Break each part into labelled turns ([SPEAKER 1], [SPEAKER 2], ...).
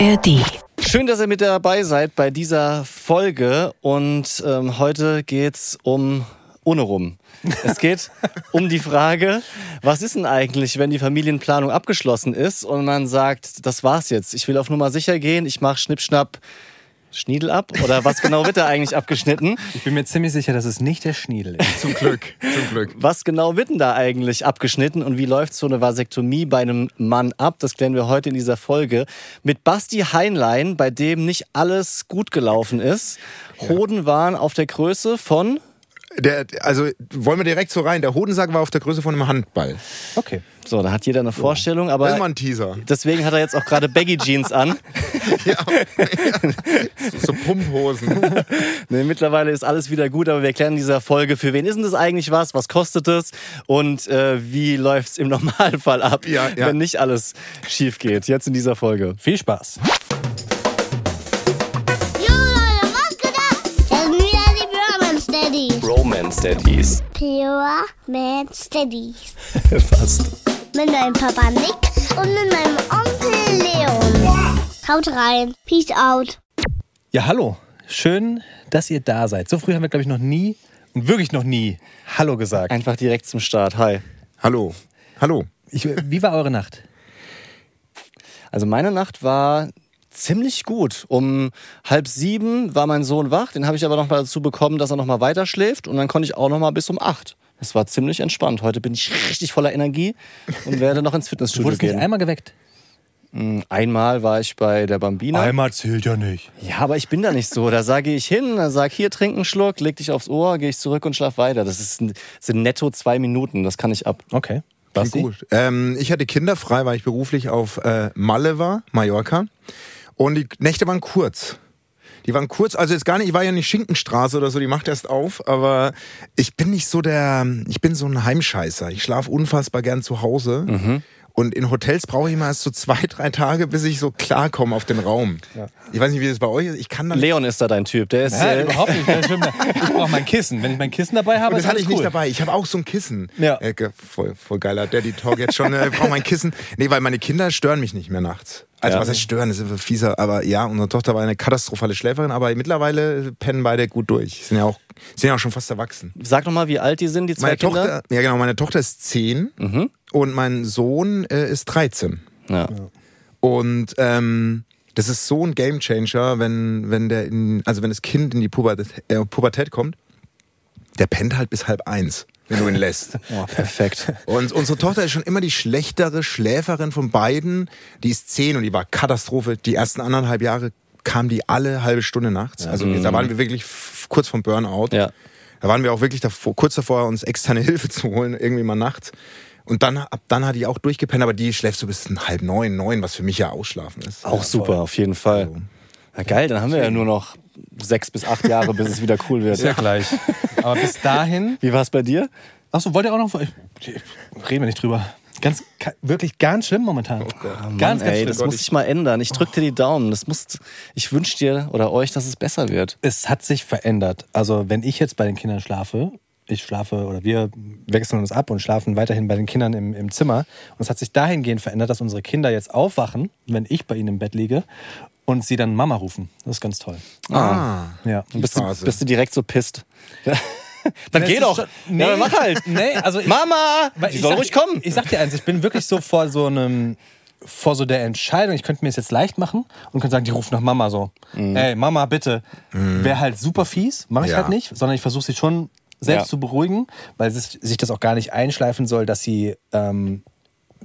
[SPEAKER 1] ARD.
[SPEAKER 2] Schön, dass ihr mit dabei seid bei dieser Folge und ähm, heute geht's um ohne rum. Es geht um die Frage, was ist denn eigentlich, wenn die Familienplanung abgeschlossen ist und man sagt, das war's jetzt. Ich will auf Nummer sicher gehen, ich mache Schnippschnapp Schniedel ab? Oder was genau wird da eigentlich abgeschnitten?
[SPEAKER 3] Ich bin mir ziemlich sicher, dass es nicht der Schniedel ist.
[SPEAKER 4] Zum Glück, zum Glück.
[SPEAKER 2] Was genau wird denn da eigentlich abgeschnitten und wie läuft so eine Vasektomie bei einem Mann ab? Das klären wir heute in dieser Folge mit Basti Heinlein, bei dem nicht alles gut gelaufen ist. Hoden waren auf der Größe von
[SPEAKER 4] Der, also wollen wir direkt so rein. Der Hodensack war auf der Größe von einem Handball.
[SPEAKER 3] Okay.
[SPEAKER 2] so, da hat jeder eine Vorstellung,
[SPEAKER 4] Das ist mal
[SPEAKER 2] aber
[SPEAKER 4] ein Teaser.
[SPEAKER 2] deswegen hat er jetzt auch gerade Baggy Jeans an.
[SPEAKER 4] Ja. so, so Pumphosen.
[SPEAKER 2] Nee, mittlerweile ist alles wieder gut, aber wir klären in dieser Folge, für wen ist denn das eigentlich was, was kostet es und äh, wie läuft es im Normalfall ab,
[SPEAKER 4] Ja, ja.
[SPEAKER 2] wenn nicht alles schief geht. Jetzt in dieser Folge.
[SPEAKER 3] Viel Spaß.
[SPEAKER 2] Daddies.
[SPEAKER 5] Pure Man Steadies.
[SPEAKER 2] Fast.
[SPEAKER 5] Mit meinem Papa Nick und mit meinem Onkel Leon. Haut rein. Peace out.
[SPEAKER 3] Ja, hallo. Schön, dass ihr da seid. So früh haben wir, glaube ich, noch nie, wirklich noch nie, Hallo gesagt.
[SPEAKER 2] Einfach direkt zum Start. Hi.
[SPEAKER 4] Hallo. Hallo.
[SPEAKER 3] Ich, wie war eure Nacht?
[SPEAKER 2] Also meine Nacht war ziemlich gut. Um halb sieben war mein Sohn wach. Den habe ich aber noch mal dazu bekommen, dass er noch mal weiter schläft. Und dann konnte ich auch noch mal bis um acht. Das war ziemlich entspannt. Heute bin ich richtig voller Energie und werde noch ins
[SPEAKER 3] Du
[SPEAKER 2] Fitnessstudio
[SPEAKER 3] wurdest nicht
[SPEAKER 2] gehen.
[SPEAKER 3] einmal geweckt.
[SPEAKER 2] Einmal war ich bei der Bambina.
[SPEAKER 3] Einmal zählt ja nicht.
[SPEAKER 2] Ja, aber ich bin da nicht so. Da sage ich hin, dann sag hier, trink einen Schluck, leg dich aufs Ohr, gehe ich zurück und schlaf weiter. Das ist, sind netto zwei Minuten. Das kann ich ab.
[SPEAKER 3] Okay.
[SPEAKER 4] Gut. Ähm, ich hatte Kinder frei, weil ich beruflich auf äh, Malle war, Mallorca. Und die Nächte waren kurz. Die waren kurz, also jetzt gar nicht, ich war ja nicht Schinkenstraße oder so, die macht erst auf, aber ich bin nicht so der, ich bin so ein Heimscheißer. Ich schlafe unfassbar gern zu Hause. Und in Hotels brauche ich immer erst so zwei, drei Tage, bis ich so klarkomme auf den Raum. Ich weiß nicht, wie das bei euch ist. Ich kann dann
[SPEAKER 2] Leon ist da dein Typ. Der ist.
[SPEAKER 3] Ja,
[SPEAKER 2] äh,
[SPEAKER 3] überhaupt nicht. Ich brauche mein Kissen. Wenn ich mein Kissen dabei habe,
[SPEAKER 4] Und
[SPEAKER 3] ist
[SPEAKER 4] das hatte ich nicht
[SPEAKER 3] cool.
[SPEAKER 4] dabei. Ich habe auch so ein Kissen.
[SPEAKER 3] Ja.
[SPEAKER 4] Äh, voll, voll geiler Daddy Talk jetzt schon. Äh, brauche mein Kissen. Nee, weil meine Kinder stören mich nicht mehr nachts. Also
[SPEAKER 2] Ja.
[SPEAKER 4] was heißt stören, das ist fieser. Aber ja, unsere Tochter war eine katastrophale Schläferin, aber mittlerweile pennen beide gut durch. Sind ja auch, sind ja auch schon fast erwachsen.
[SPEAKER 2] Sag noch mal, wie alt die sind, die zwei
[SPEAKER 4] Meine
[SPEAKER 2] Kinder.
[SPEAKER 4] Tochter, ja genau, meine Tochter ist 10 und mein Sohn äh, ist 13.
[SPEAKER 2] Ja.
[SPEAKER 4] Und ähm, das ist so ein Gamechanger, wenn, wenn der in, also wenn das Kind in die Pubertät, äh, Pubertät kommt, der pennt halt bis halb eins, wenn du ihn lässt.
[SPEAKER 2] Oh, perfekt.
[SPEAKER 4] Und unsere Tochter ist schon immer die schlechtere Schläferin von beiden. Die ist zehn und die war Katastrophe. Die ersten anderthalb Jahre kam die alle halbe Stunde nachts. Also da waren wir wirklich kurz vom Burnout.
[SPEAKER 2] Ja.
[SPEAKER 4] Da waren wir auch wirklich davor, kurz davor, uns externe Hilfe zu holen, irgendwie mal nachts. Und dann, ab dann hat die auch durchgepennt, aber die schläft so bis halb neun, neun, was für mich ja ausschlafen ist.
[SPEAKER 2] Auch super, auf jeden Fall. Na geil, dann haben wir ja nur noch sechs bis acht Jahre, bis es wieder cool wird.
[SPEAKER 3] Ist ja gleich. Aber bis dahin.
[SPEAKER 2] Wie war es bei dir?
[SPEAKER 3] Achso, wollt ihr auch noch. Ich, reden wir nicht drüber. Ganz, wirklich ganz schlimm momentan. ganz,
[SPEAKER 2] Mann,
[SPEAKER 3] ganz
[SPEAKER 2] ey,
[SPEAKER 3] schlimm.
[SPEAKER 2] das muss ich mal ändern. Ich drück dir die Daumen. Das muss, ich wünsche dir oder euch, dass es besser wird.
[SPEAKER 3] es hat sich verändert. Also wenn ich jetzt bei den Kindern schlafe, ich schlafe oder wir wechseln uns ab und schlafen weiterhin bei den Kindern im, im Zimmer. Und es hat sich dahingehend verändert, dass unsere Kinder jetzt aufwachen, wenn ich bei ihnen im Bett liege und sie dann Mama rufen. Das ist ganz toll.
[SPEAKER 4] Ah.
[SPEAKER 3] Ja.
[SPEAKER 2] Dann bist, du, bist du direkt so pisst. dann
[SPEAKER 3] Das
[SPEAKER 2] geh doch.
[SPEAKER 3] schon-
[SPEAKER 2] Ja, dann mach halt.
[SPEAKER 3] Nee, also ich,
[SPEAKER 2] Mama! Die
[SPEAKER 3] ich
[SPEAKER 2] soll
[SPEAKER 3] sag-
[SPEAKER 2] ruhig kommen.
[SPEAKER 3] Ich sag dir eins, ich bin wirklich so vor so einem vor so der Entscheidung, ich könnte mir es jetzt leicht machen und könnte sagen, die ruft nach Mama so.
[SPEAKER 2] Mhm.
[SPEAKER 3] Ey, Mama, bitte. Wäre halt super fies, mache ich
[SPEAKER 4] Ja.
[SPEAKER 3] halt nicht, sondern ich versuche sie schon selbst
[SPEAKER 2] Ja.
[SPEAKER 3] zu beruhigen, weil es, sich das auch gar nicht einschleifen soll, dass sie ähm,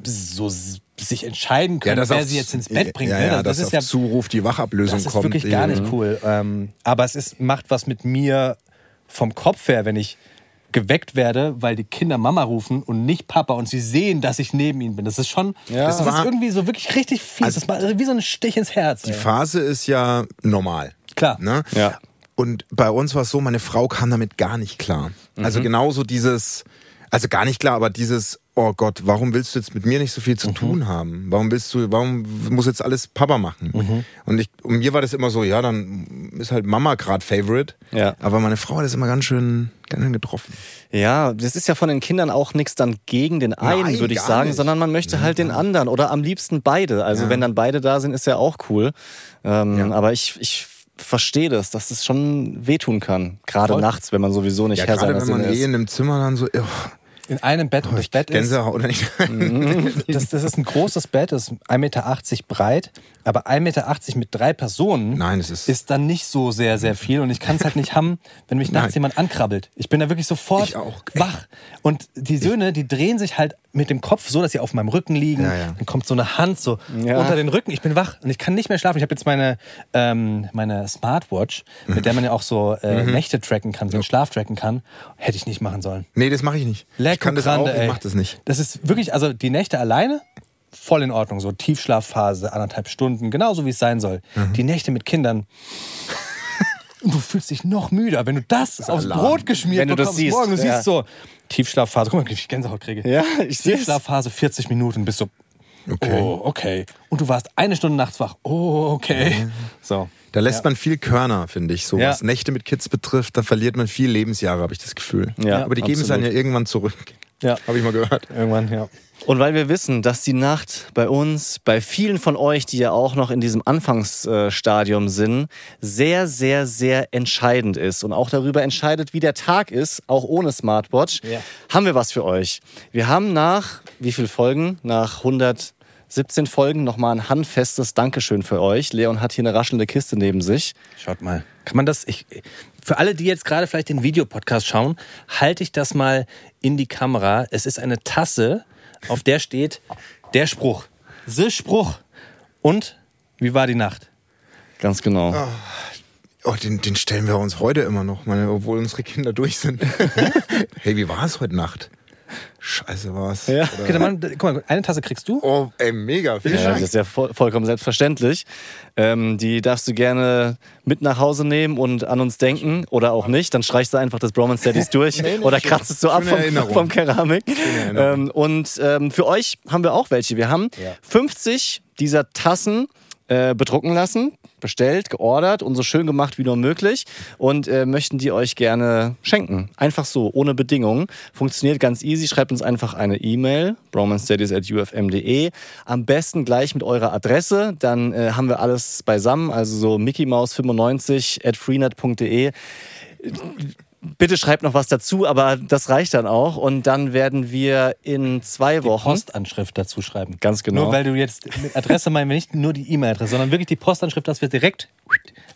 [SPEAKER 3] so sich entscheiden können, wer
[SPEAKER 4] auf-
[SPEAKER 3] sie jetzt ins Bett bringt.
[SPEAKER 4] Ja,
[SPEAKER 3] ne?
[SPEAKER 4] ja,
[SPEAKER 3] das,
[SPEAKER 4] dass
[SPEAKER 3] ist ja
[SPEAKER 4] Zuruf die Wachablösung
[SPEAKER 3] das ist
[SPEAKER 4] kommt.
[SPEAKER 3] wirklich gar
[SPEAKER 4] eben.
[SPEAKER 3] nicht cool. Ähm, aber es ist, macht was mit mir vom Kopf her, wenn ich geweckt werde, weil die Kinder Mama rufen und nicht Papa und sie sehen, dass ich neben ihnen bin. Das ist schon,
[SPEAKER 2] Ja.
[SPEAKER 3] das ist
[SPEAKER 4] war-
[SPEAKER 3] irgendwie so wirklich richtig fies.
[SPEAKER 4] Also-
[SPEAKER 3] das war wie so ein Stich ins Herz.
[SPEAKER 4] Die
[SPEAKER 3] ey.
[SPEAKER 4] Phase ist ja normal.
[SPEAKER 3] Klar.
[SPEAKER 4] Ne?
[SPEAKER 2] Ja.
[SPEAKER 4] Und bei uns war es so, meine Frau kam damit gar nicht klar.
[SPEAKER 3] Mhm.
[SPEAKER 4] Also genauso dieses, also gar nicht klar, aber dieses, oh Gott, warum willst du jetzt mit mir nicht so viel
[SPEAKER 3] Mhm.
[SPEAKER 4] zu tun haben? Warum willst du, warum muss jetzt alles Papa machen?
[SPEAKER 3] Mhm.
[SPEAKER 4] Und ich, und mir war das immer so, ja, dann ist halt Mama gerade Favorite.
[SPEAKER 2] Ja.
[SPEAKER 4] Aber meine Frau hat das immer ganz schön, ganz schön getroffen.
[SPEAKER 2] Ja, das ist ja von den Kindern auch nichts dann gegen den einen,
[SPEAKER 4] Nein,
[SPEAKER 2] würde ich sagen,
[SPEAKER 4] nicht.
[SPEAKER 2] sondern man möchte halt den anderen oder am liebsten beide. Also
[SPEAKER 4] Ja.
[SPEAKER 2] wenn dann beide da sind, ist ja auch cool. Ähm,
[SPEAKER 4] Ja.
[SPEAKER 2] Aber ich, ich verstehe das, dass das schon wehtun kann. Gerade
[SPEAKER 3] Voll.
[SPEAKER 2] nachts, wenn man sowieso nicht
[SPEAKER 4] Ja,
[SPEAKER 2] Herr
[SPEAKER 4] gerade wenn man eh
[SPEAKER 2] ist.
[SPEAKER 4] in einem Zimmer dann so, oh,
[SPEAKER 3] In einem Bett und das Bett ist,
[SPEAKER 4] Gänsehaut oder nicht?
[SPEAKER 3] das, das ist ein großes Bett, das ist 1,80 Meter breit, aber 1,80 Meter mit drei Personen
[SPEAKER 4] Nein, es ist-
[SPEAKER 3] ist dann nicht so sehr, sehr viel und ich kann es halt nicht haben, wenn mich nachts
[SPEAKER 4] Nein.
[SPEAKER 3] jemand ankrabbelt. Ich bin da wirklich sofort wach. Und die Söhne, die drehen sich halt mit dem Kopf so, dass sie auf meinem Rücken liegen.
[SPEAKER 4] Ja, ja.
[SPEAKER 3] Dann kommt so eine Hand so
[SPEAKER 2] Ja.
[SPEAKER 3] unter den Rücken. Ich bin wach und ich kann nicht mehr schlafen. Ich habe jetzt meine, ähm, meine Smartwatch, mit der man ja auch so äh,
[SPEAKER 4] Mhm.
[SPEAKER 3] Nächte tracken kann, so den Schlaf tracken kann. Hätte ich nicht machen sollen.
[SPEAKER 4] Nee, das mache ich nicht.
[SPEAKER 3] Leck
[SPEAKER 4] ich kann das
[SPEAKER 3] Grande,
[SPEAKER 4] auch, ich
[SPEAKER 3] ey.
[SPEAKER 4] mach das nicht.
[SPEAKER 3] Das ist wirklich, also die Nächte alleine, voll in Ordnung. So Tiefschlafphase, anderthalb Stunden, genauso wie es sein soll.
[SPEAKER 4] Mhm.
[SPEAKER 3] Die Nächte mit Kindern. Und du fühlst dich noch müder, wenn du das aufs
[SPEAKER 4] Alarm.
[SPEAKER 3] Brot geschmiert
[SPEAKER 2] Wenn du das
[SPEAKER 3] bekommst
[SPEAKER 2] siehst,
[SPEAKER 3] morgen. Du
[SPEAKER 2] ja.
[SPEAKER 3] siehst so Tiefschlafphase. Guck mal, wie ich Gänsehaut kriege.
[SPEAKER 2] Ja, ich.
[SPEAKER 3] Tiefschlafphase 40 Minuten, bist so,
[SPEAKER 4] Okay.
[SPEAKER 3] oh, okay. Und du warst eine Stunde nachts wach. Oh, okay. So.
[SPEAKER 4] Da lässt man viel Körner, finde ich. So
[SPEAKER 3] Ja.
[SPEAKER 4] was Nächte mit Kids betrifft, da verliert man viel Lebensjahre, habe ich das Gefühl.
[SPEAKER 2] Ja,
[SPEAKER 4] Aber die geben es dann
[SPEAKER 2] absolut.
[SPEAKER 4] ja irgendwann zurück.
[SPEAKER 3] Ja.
[SPEAKER 4] Habe ich mal gehört.
[SPEAKER 3] Irgendwann, ja.
[SPEAKER 2] Und weil wir wissen, dass die Nacht bei uns, bei vielen von euch, die ja auch noch in diesem Anfangsstadium sind, sehr, sehr, sehr entscheidend ist und auch darüber entscheidet, wie der Tag ist, auch ohne Smartwatch,
[SPEAKER 3] Ja.
[SPEAKER 2] haben wir was für euch. Wir haben nach, wie viele Folgen? Nach 117 Folgen nochmal ein handfestes Dankeschön für euch. Leon hat hier eine raschelnde Kiste neben sich.
[SPEAKER 3] Schaut mal. Kann man das, ich, für alle, die jetzt gerade vielleicht den Videopodcast schauen, halte ich das mal in die Kamera. Es ist eine Tasse, auf der steht der Spruch. The Spruch. Und wie war die Nacht?
[SPEAKER 2] Ganz genau.
[SPEAKER 4] Oh, den, den stellen wir uns heute immer noch, meine, obwohl unsere Kinder durch sind. hey, wie war es heute Nacht? Scheiße war's.
[SPEAKER 2] Ja.
[SPEAKER 3] Okay, dann mal, guck mal, eine Tasse kriegst du.
[SPEAKER 4] Oh, ey, mega. Vielen
[SPEAKER 2] Ja,
[SPEAKER 4] Dank.
[SPEAKER 2] das ist ja voll, vollkommen selbstverständlich. Ähm, die darfst du gerne mit nach Hause nehmen und an uns denken oder auch nicht. Dann streichst du einfach das Bromance Daddies durch oder kratzt es so ab vom, vom Keramik. Ähm, und ähm, für euch haben wir auch welche. Wir haben 50 dieser Tassen äh, bedrucken lassen, bestellt, geordert und so schön gemacht wie nur möglich und äh, möchten die euch gerne schenken. Einfach so, ohne Bedingungen. Funktioniert ganz easy. Schreibt uns einfach eine E-Mail, bromanstudies.ufm.de. Am besten gleich mit eurer Adresse, dann äh, haben wir alles beisammen. Also so mickeymaus95 at freenet.de. Bitte schreibt noch was dazu, aber das reicht dann auch. Und dann werden wir in zwei Wochen.
[SPEAKER 3] Postanschrift dazu schreiben.
[SPEAKER 2] Ganz genau.
[SPEAKER 3] Nur weil du jetzt mit Adresse meinen wir nicht nur die E-Mail-Adresse, sondern wirklich die Postanschrift, dass wir direkt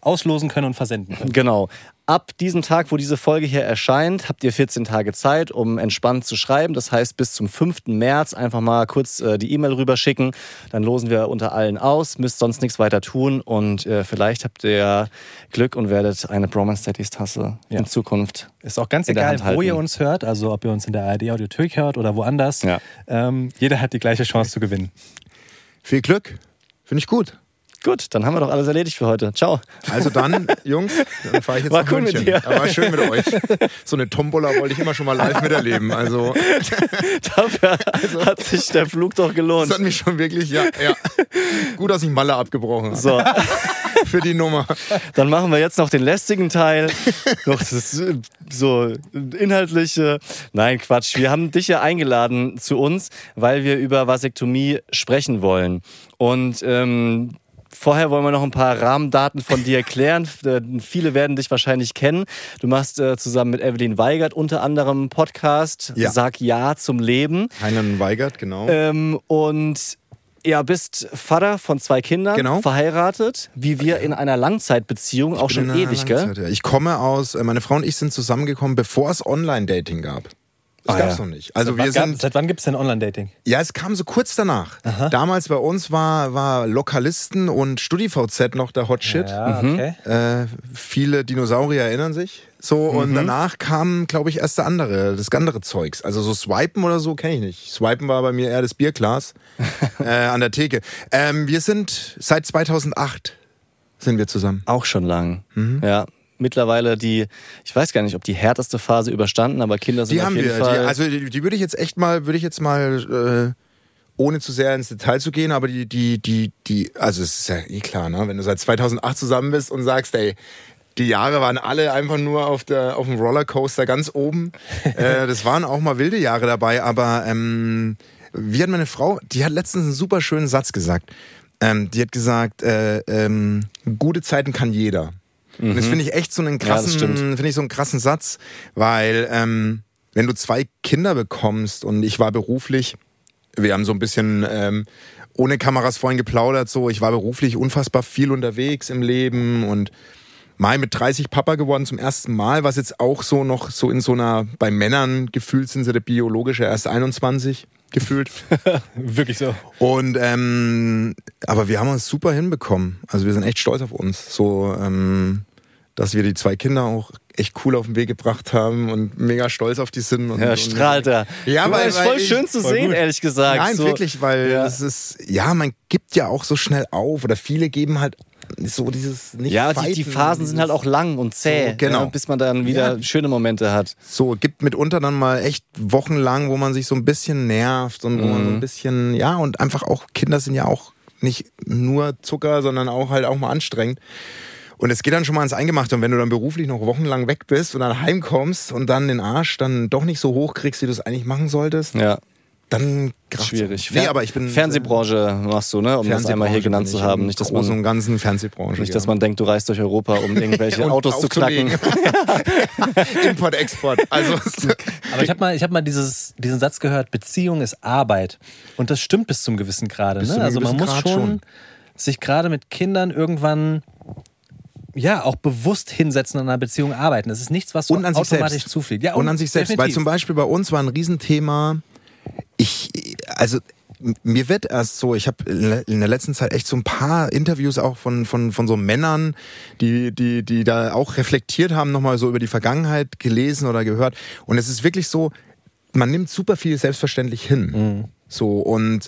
[SPEAKER 3] auslosen können und versenden können.
[SPEAKER 2] Genau. Ab diesem Tag, wo diese Folge hier erscheint, habt ihr 14 Tage Zeit, um entspannt zu schreiben. Das heißt, bis zum 5. März einfach mal kurz äh, die E-Mail rüberschicken. Dann losen wir unter allen aus, müsst sonst nichts weiter tun. Und äh, vielleicht habt ihr Glück und werdet eine Bromance Daddies Tasse
[SPEAKER 3] Ja.
[SPEAKER 2] in Zukunft.
[SPEAKER 3] Ist auch ganz egal, wo ihr uns hört, also ob ihr uns in der ARD Audiothek hört oder woanders.
[SPEAKER 2] Ja.
[SPEAKER 3] Ähm, jeder hat die gleiche Chance zu gewinnen.
[SPEAKER 4] Viel Glück. Finde ich gut.
[SPEAKER 2] Gut, dann haben wir doch alles erledigt für heute. Ciao.
[SPEAKER 4] Also dann, Jungs, dann fahre ich jetzt
[SPEAKER 2] War
[SPEAKER 4] nach
[SPEAKER 2] cool mit
[SPEAKER 4] München.
[SPEAKER 2] dir.
[SPEAKER 4] Aber war schön mit euch. So eine Tombola wollte ich immer schon mal live miterleben. Also
[SPEAKER 2] Dafür hat sich der Flug doch gelohnt.
[SPEAKER 4] das hat mich schon wirklich, ja, ja. Gut, dass ich Malle abgebrochen habe.
[SPEAKER 2] So.
[SPEAKER 4] Für die Nummer.
[SPEAKER 2] Dann machen wir jetzt noch den lästigen Teil. noch das so inhaltliche. Nein, Quatsch. Wir haben dich ja eingeladen zu uns, weil wir über Vasektomie sprechen wollen. Und ähm, Vorher wollen wir noch ein paar Rahmendaten von dir erklären. Äh, Viele werden dich wahrscheinlich kennen. Du machst äh, zusammen mit Evelyn Weigert unter anderem einen Podcast
[SPEAKER 4] Ja.
[SPEAKER 2] Sag Ja zum Leben.
[SPEAKER 4] Heinlein Weigert, genau.
[SPEAKER 2] Ähm, und ja, bist Vater von zwei Kindern,
[SPEAKER 4] Genau.
[SPEAKER 2] verheiratet, wie wir in einer Langzeitbeziehung, auch
[SPEAKER 4] bin
[SPEAKER 2] schon ewig, gell?
[SPEAKER 4] Langzeit, ja. Ich komme aus, äh, meine Frau und ich sind zusammengekommen, bevor es Online-Dating gab. Das
[SPEAKER 2] Ah,
[SPEAKER 4] gab's
[SPEAKER 2] ja.
[SPEAKER 4] noch nicht. Also
[SPEAKER 3] Seit
[SPEAKER 4] wir
[SPEAKER 3] wann gab-
[SPEAKER 4] sind,
[SPEAKER 3] Seit wann gibt es denn Online-Dating?
[SPEAKER 4] ja, es kam so kurz danach. Damals bei uns war, war Lokalisten und StudiVZ noch der Hot Shit.
[SPEAKER 3] Ja,
[SPEAKER 2] Mhm.
[SPEAKER 3] okay.
[SPEAKER 4] Äh, viele Dinosaurier erinnern sich. So,
[SPEAKER 2] Mhm.
[SPEAKER 4] und danach kam, glaube ich, erst der andere, das andere Zeugs. Also so Swipen oder so kenne ich nicht. Swipen war bei mir eher das Bierglas äh, an der Theke. Ähm, wir sind seit 2008 sind wir zusammen.
[SPEAKER 2] Auch schon lang.
[SPEAKER 4] Mhm.
[SPEAKER 2] Ja. Mittlerweile die, ich weiß gar nicht, ob die härteste Phase überstanden, aber Kinder sind
[SPEAKER 4] Die
[SPEAKER 2] auf
[SPEAKER 4] haben
[SPEAKER 2] jeden
[SPEAKER 4] wir. Die,
[SPEAKER 2] Fall.
[SPEAKER 4] also die, die würde ich jetzt echt mal, würde ich jetzt mal, äh, ohne zu sehr ins Detail zu gehen, aber die, die, die, die, also es ist ja eh klar, ne? Wenn du seit 2008 zusammen bist und sagst, ey, die Jahre waren alle einfach nur auf, der, auf dem Rollercoaster ganz oben. äh, das waren auch mal wilde Jahre dabei, aber ähm, wie hat meine Frau, die hat letztens einen super schönen Satz gesagt. Ähm, die hat gesagt, äh, ähm, gute Zeiten kann jeder. Und das finde ich echt so einen
[SPEAKER 2] Mhm.
[SPEAKER 4] krassen,
[SPEAKER 2] stimmt.
[SPEAKER 4] finde ich so einen krassen Satz, weil ähm, wenn du zwei Kinder bekommst und ich war beruflich, wir haben so ein bisschen ähm, ohne Kameras vorhin geplaudert, so ich war beruflich unfassbar viel unterwegs im Leben und mal mit 30 Papa geworden zum ersten Mal, was jetzt auch so noch so in so einer, bei Männern gefühlt sind sie der biologische erst 21 gefühlt.
[SPEAKER 3] Wirklich so.
[SPEAKER 4] Und ähm, aber wir haben uns super hinbekommen. Also wir sind echt stolz auf uns. So, ähm, dass wir die zwei Kinder auch echt cool auf den Weg gebracht haben und mega stolz auf die sind. Und,
[SPEAKER 2] Ja, strahlt er.
[SPEAKER 4] Ja, weil-
[SPEAKER 2] ist voll
[SPEAKER 4] ich-
[SPEAKER 2] schön zu
[SPEAKER 3] voll
[SPEAKER 2] sehen,
[SPEAKER 3] gut.
[SPEAKER 2] ehrlich gesagt.
[SPEAKER 4] Nein,
[SPEAKER 2] so,
[SPEAKER 4] wirklich, weil
[SPEAKER 2] Ja.
[SPEAKER 4] es ist, ja, man gibt ja auch so schnell auf oder viele geben halt so dieses nicht
[SPEAKER 2] Ja, die, die Phasen sind halt auch lang und zäh,
[SPEAKER 4] So, genau.
[SPEAKER 2] ja, bis man dann wieder
[SPEAKER 4] Ja.
[SPEAKER 2] schöne Momente hat.
[SPEAKER 4] So, gibt mitunter dann mal echt wochenlang, wo man sich so ein bisschen nervt und wo man so
[SPEAKER 2] Mhm.
[SPEAKER 4] ein bisschen, ja, und einfach auch, Kinder sind ja auch nicht nur Zucker, sondern auch halt auch mal anstrengend. Und es geht dann schon mal ins Eingemachte. Und wenn du dann beruflich noch wochenlang weg bist und dann heimkommst und dann den Arsch dann doch nicht so hoch kriegst, wie du es eigentlich machen solltest,
[SPEAKER 2] Ja,
[SPEAKER 4] dann kracht's.
[SPEAKER 2] schwierig.
[SPEAKER 4] Nee, aber ich bin
[SPEAKER 2] Fernsehbranche machst du, ne? Um das einmal hier genannt zu haben. Nicht, dass man,
[SPEAKER 4] und ganzen Fernsehbranche.
[SPEAKER 2] nicht, dass man denkt, du reist durch Europa, um irgendwelche
[SPEAKER 4] Und
[SPEAKER 2] Autos zu knacken.
[SPEAKER 4] Import, Export. Also,
[SPEAKER 3] Aber ich habe mal, ich hab mal dieses, diesen Satz gehört, Beziehung ist Arbeit. Und das stimmt bis zum gewissen Grade. Ne? Also man muss schon,
[SPEAKER 4] schon.
[SPEAKER 3] sich gerade mit Kindern irgendwann ja auch bewusst hinsetzen und an einer Beziehung arbeiten. Das ist nichts, was so
[SPEAKER 4] und
[SPEAKER 3] automatisch
[SPEAKER 4] selbst.
[SPEAKER 3] zufliegt. Ja,
[SPEAKER 4] und, an sich selbst. Weil
[SPEAKER 3] definitiv.
[SPEAKER 4] zum Beispiel bei uns war ein Riesenthema, ich, also mir wird erst so, ich habe in der letzten Zeit echt so ein paar Interviews auch von, von, von so Männern, die, die, die da auch reflektiert haben, nochmal so über die Vergangenheit gelesen oder gehört. Und es ist wirklich so, man nimmt super viel selbstverständlich hin.
[SPEAKER 3] Mhm.
[SPEAKER 4] So und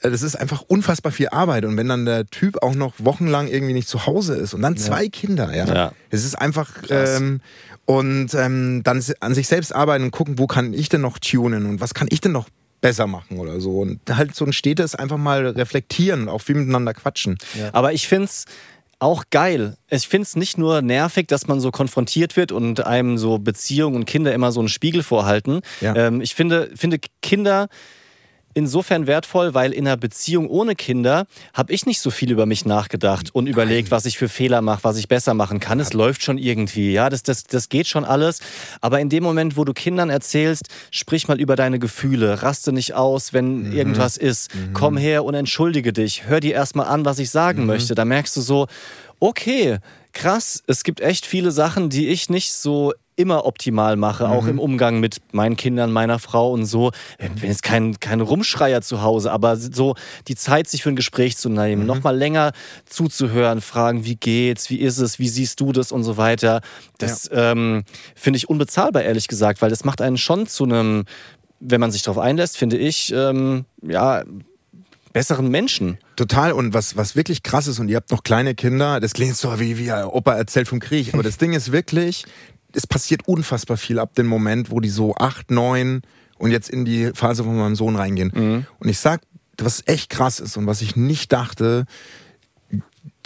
[SPEAKER 4] äh, das ist einfach unfassbar viel Arbeit. Und wenn dann der Typ auch noch wochenlang irgendwie nicht zu Hause ist und dann zwei Kinder, ja.
[SPEAKER 2] Ja.
[SPEAKER 4] Es ist einfach, ähm, und ähm, dann an sich selbst arbeiten und gucken, wo kann ich denn noch tunen und was kann ich denn noch besser machen oder so. Und halt so ein stetes einfach mal reflektieren auch viel miteinander quatschen.
[SPEAKER 2] Aber ich find's auch geil. Ich find's nicht nur nervig, dass man so konfrontiert wird und einem so Beziehungen und Kinder immer so einen Spiegel vorhalten.
[SPEAKER 4] Ja.
[SPEAKER 2] Ähm, ich finde, finde Kinder insofern wertvoll, weil in einer Beziehung ohne Kinder habe ich nicht so viel über mich nachgedacht und überlegt, was ich für Fehler mache, was ich besser machen kann. Es läuft schon irgendwie, ja, das, das, das geht schon alles. Aber in dem Moment, wo du Kindern erzählst, sprich mal über deine Gefühle, raste nicht aus, wenn irgendwas ist, komm her und entschuldige dich, hör dir erstmal an, was ich sagen möchte. Da merkst du so, okay, krass, es gibt echt viele Sachen, die ich nicht so immer optimal mache, auch im Umgang mit meinen Kindern, meiner Frau und so. Ich bin jetzt kein, kein Rumschreier zu Hause, aber so die Zeit, sich für ein Gespräch zu nehmen, noch mal länger zuzuhören, fragen, wie geht's, wie ist es, wie siehst du das und so weiter. Das ähm, finde ich unbezahlbar, ehrlich gesagt, weil das macht einen schon zu einem, wenn man sich darauf einlässt, finde ich, ähm, ja, besseren Menschen.
[SPEAKER 4] Total. Und was, was wirklich krass ist, und ihr habt noch kleine Kinder, das klingt so wie, wie Opa erzählt vom Krieg, aber das Ding ist wirklich, es passiert unfassbar viel ab dem Moment, wo die so acht, neun und jetzt in die Phase von meinem Sohn reingehen. Und ich sag, was echt krass ist und was ich nicht dachte,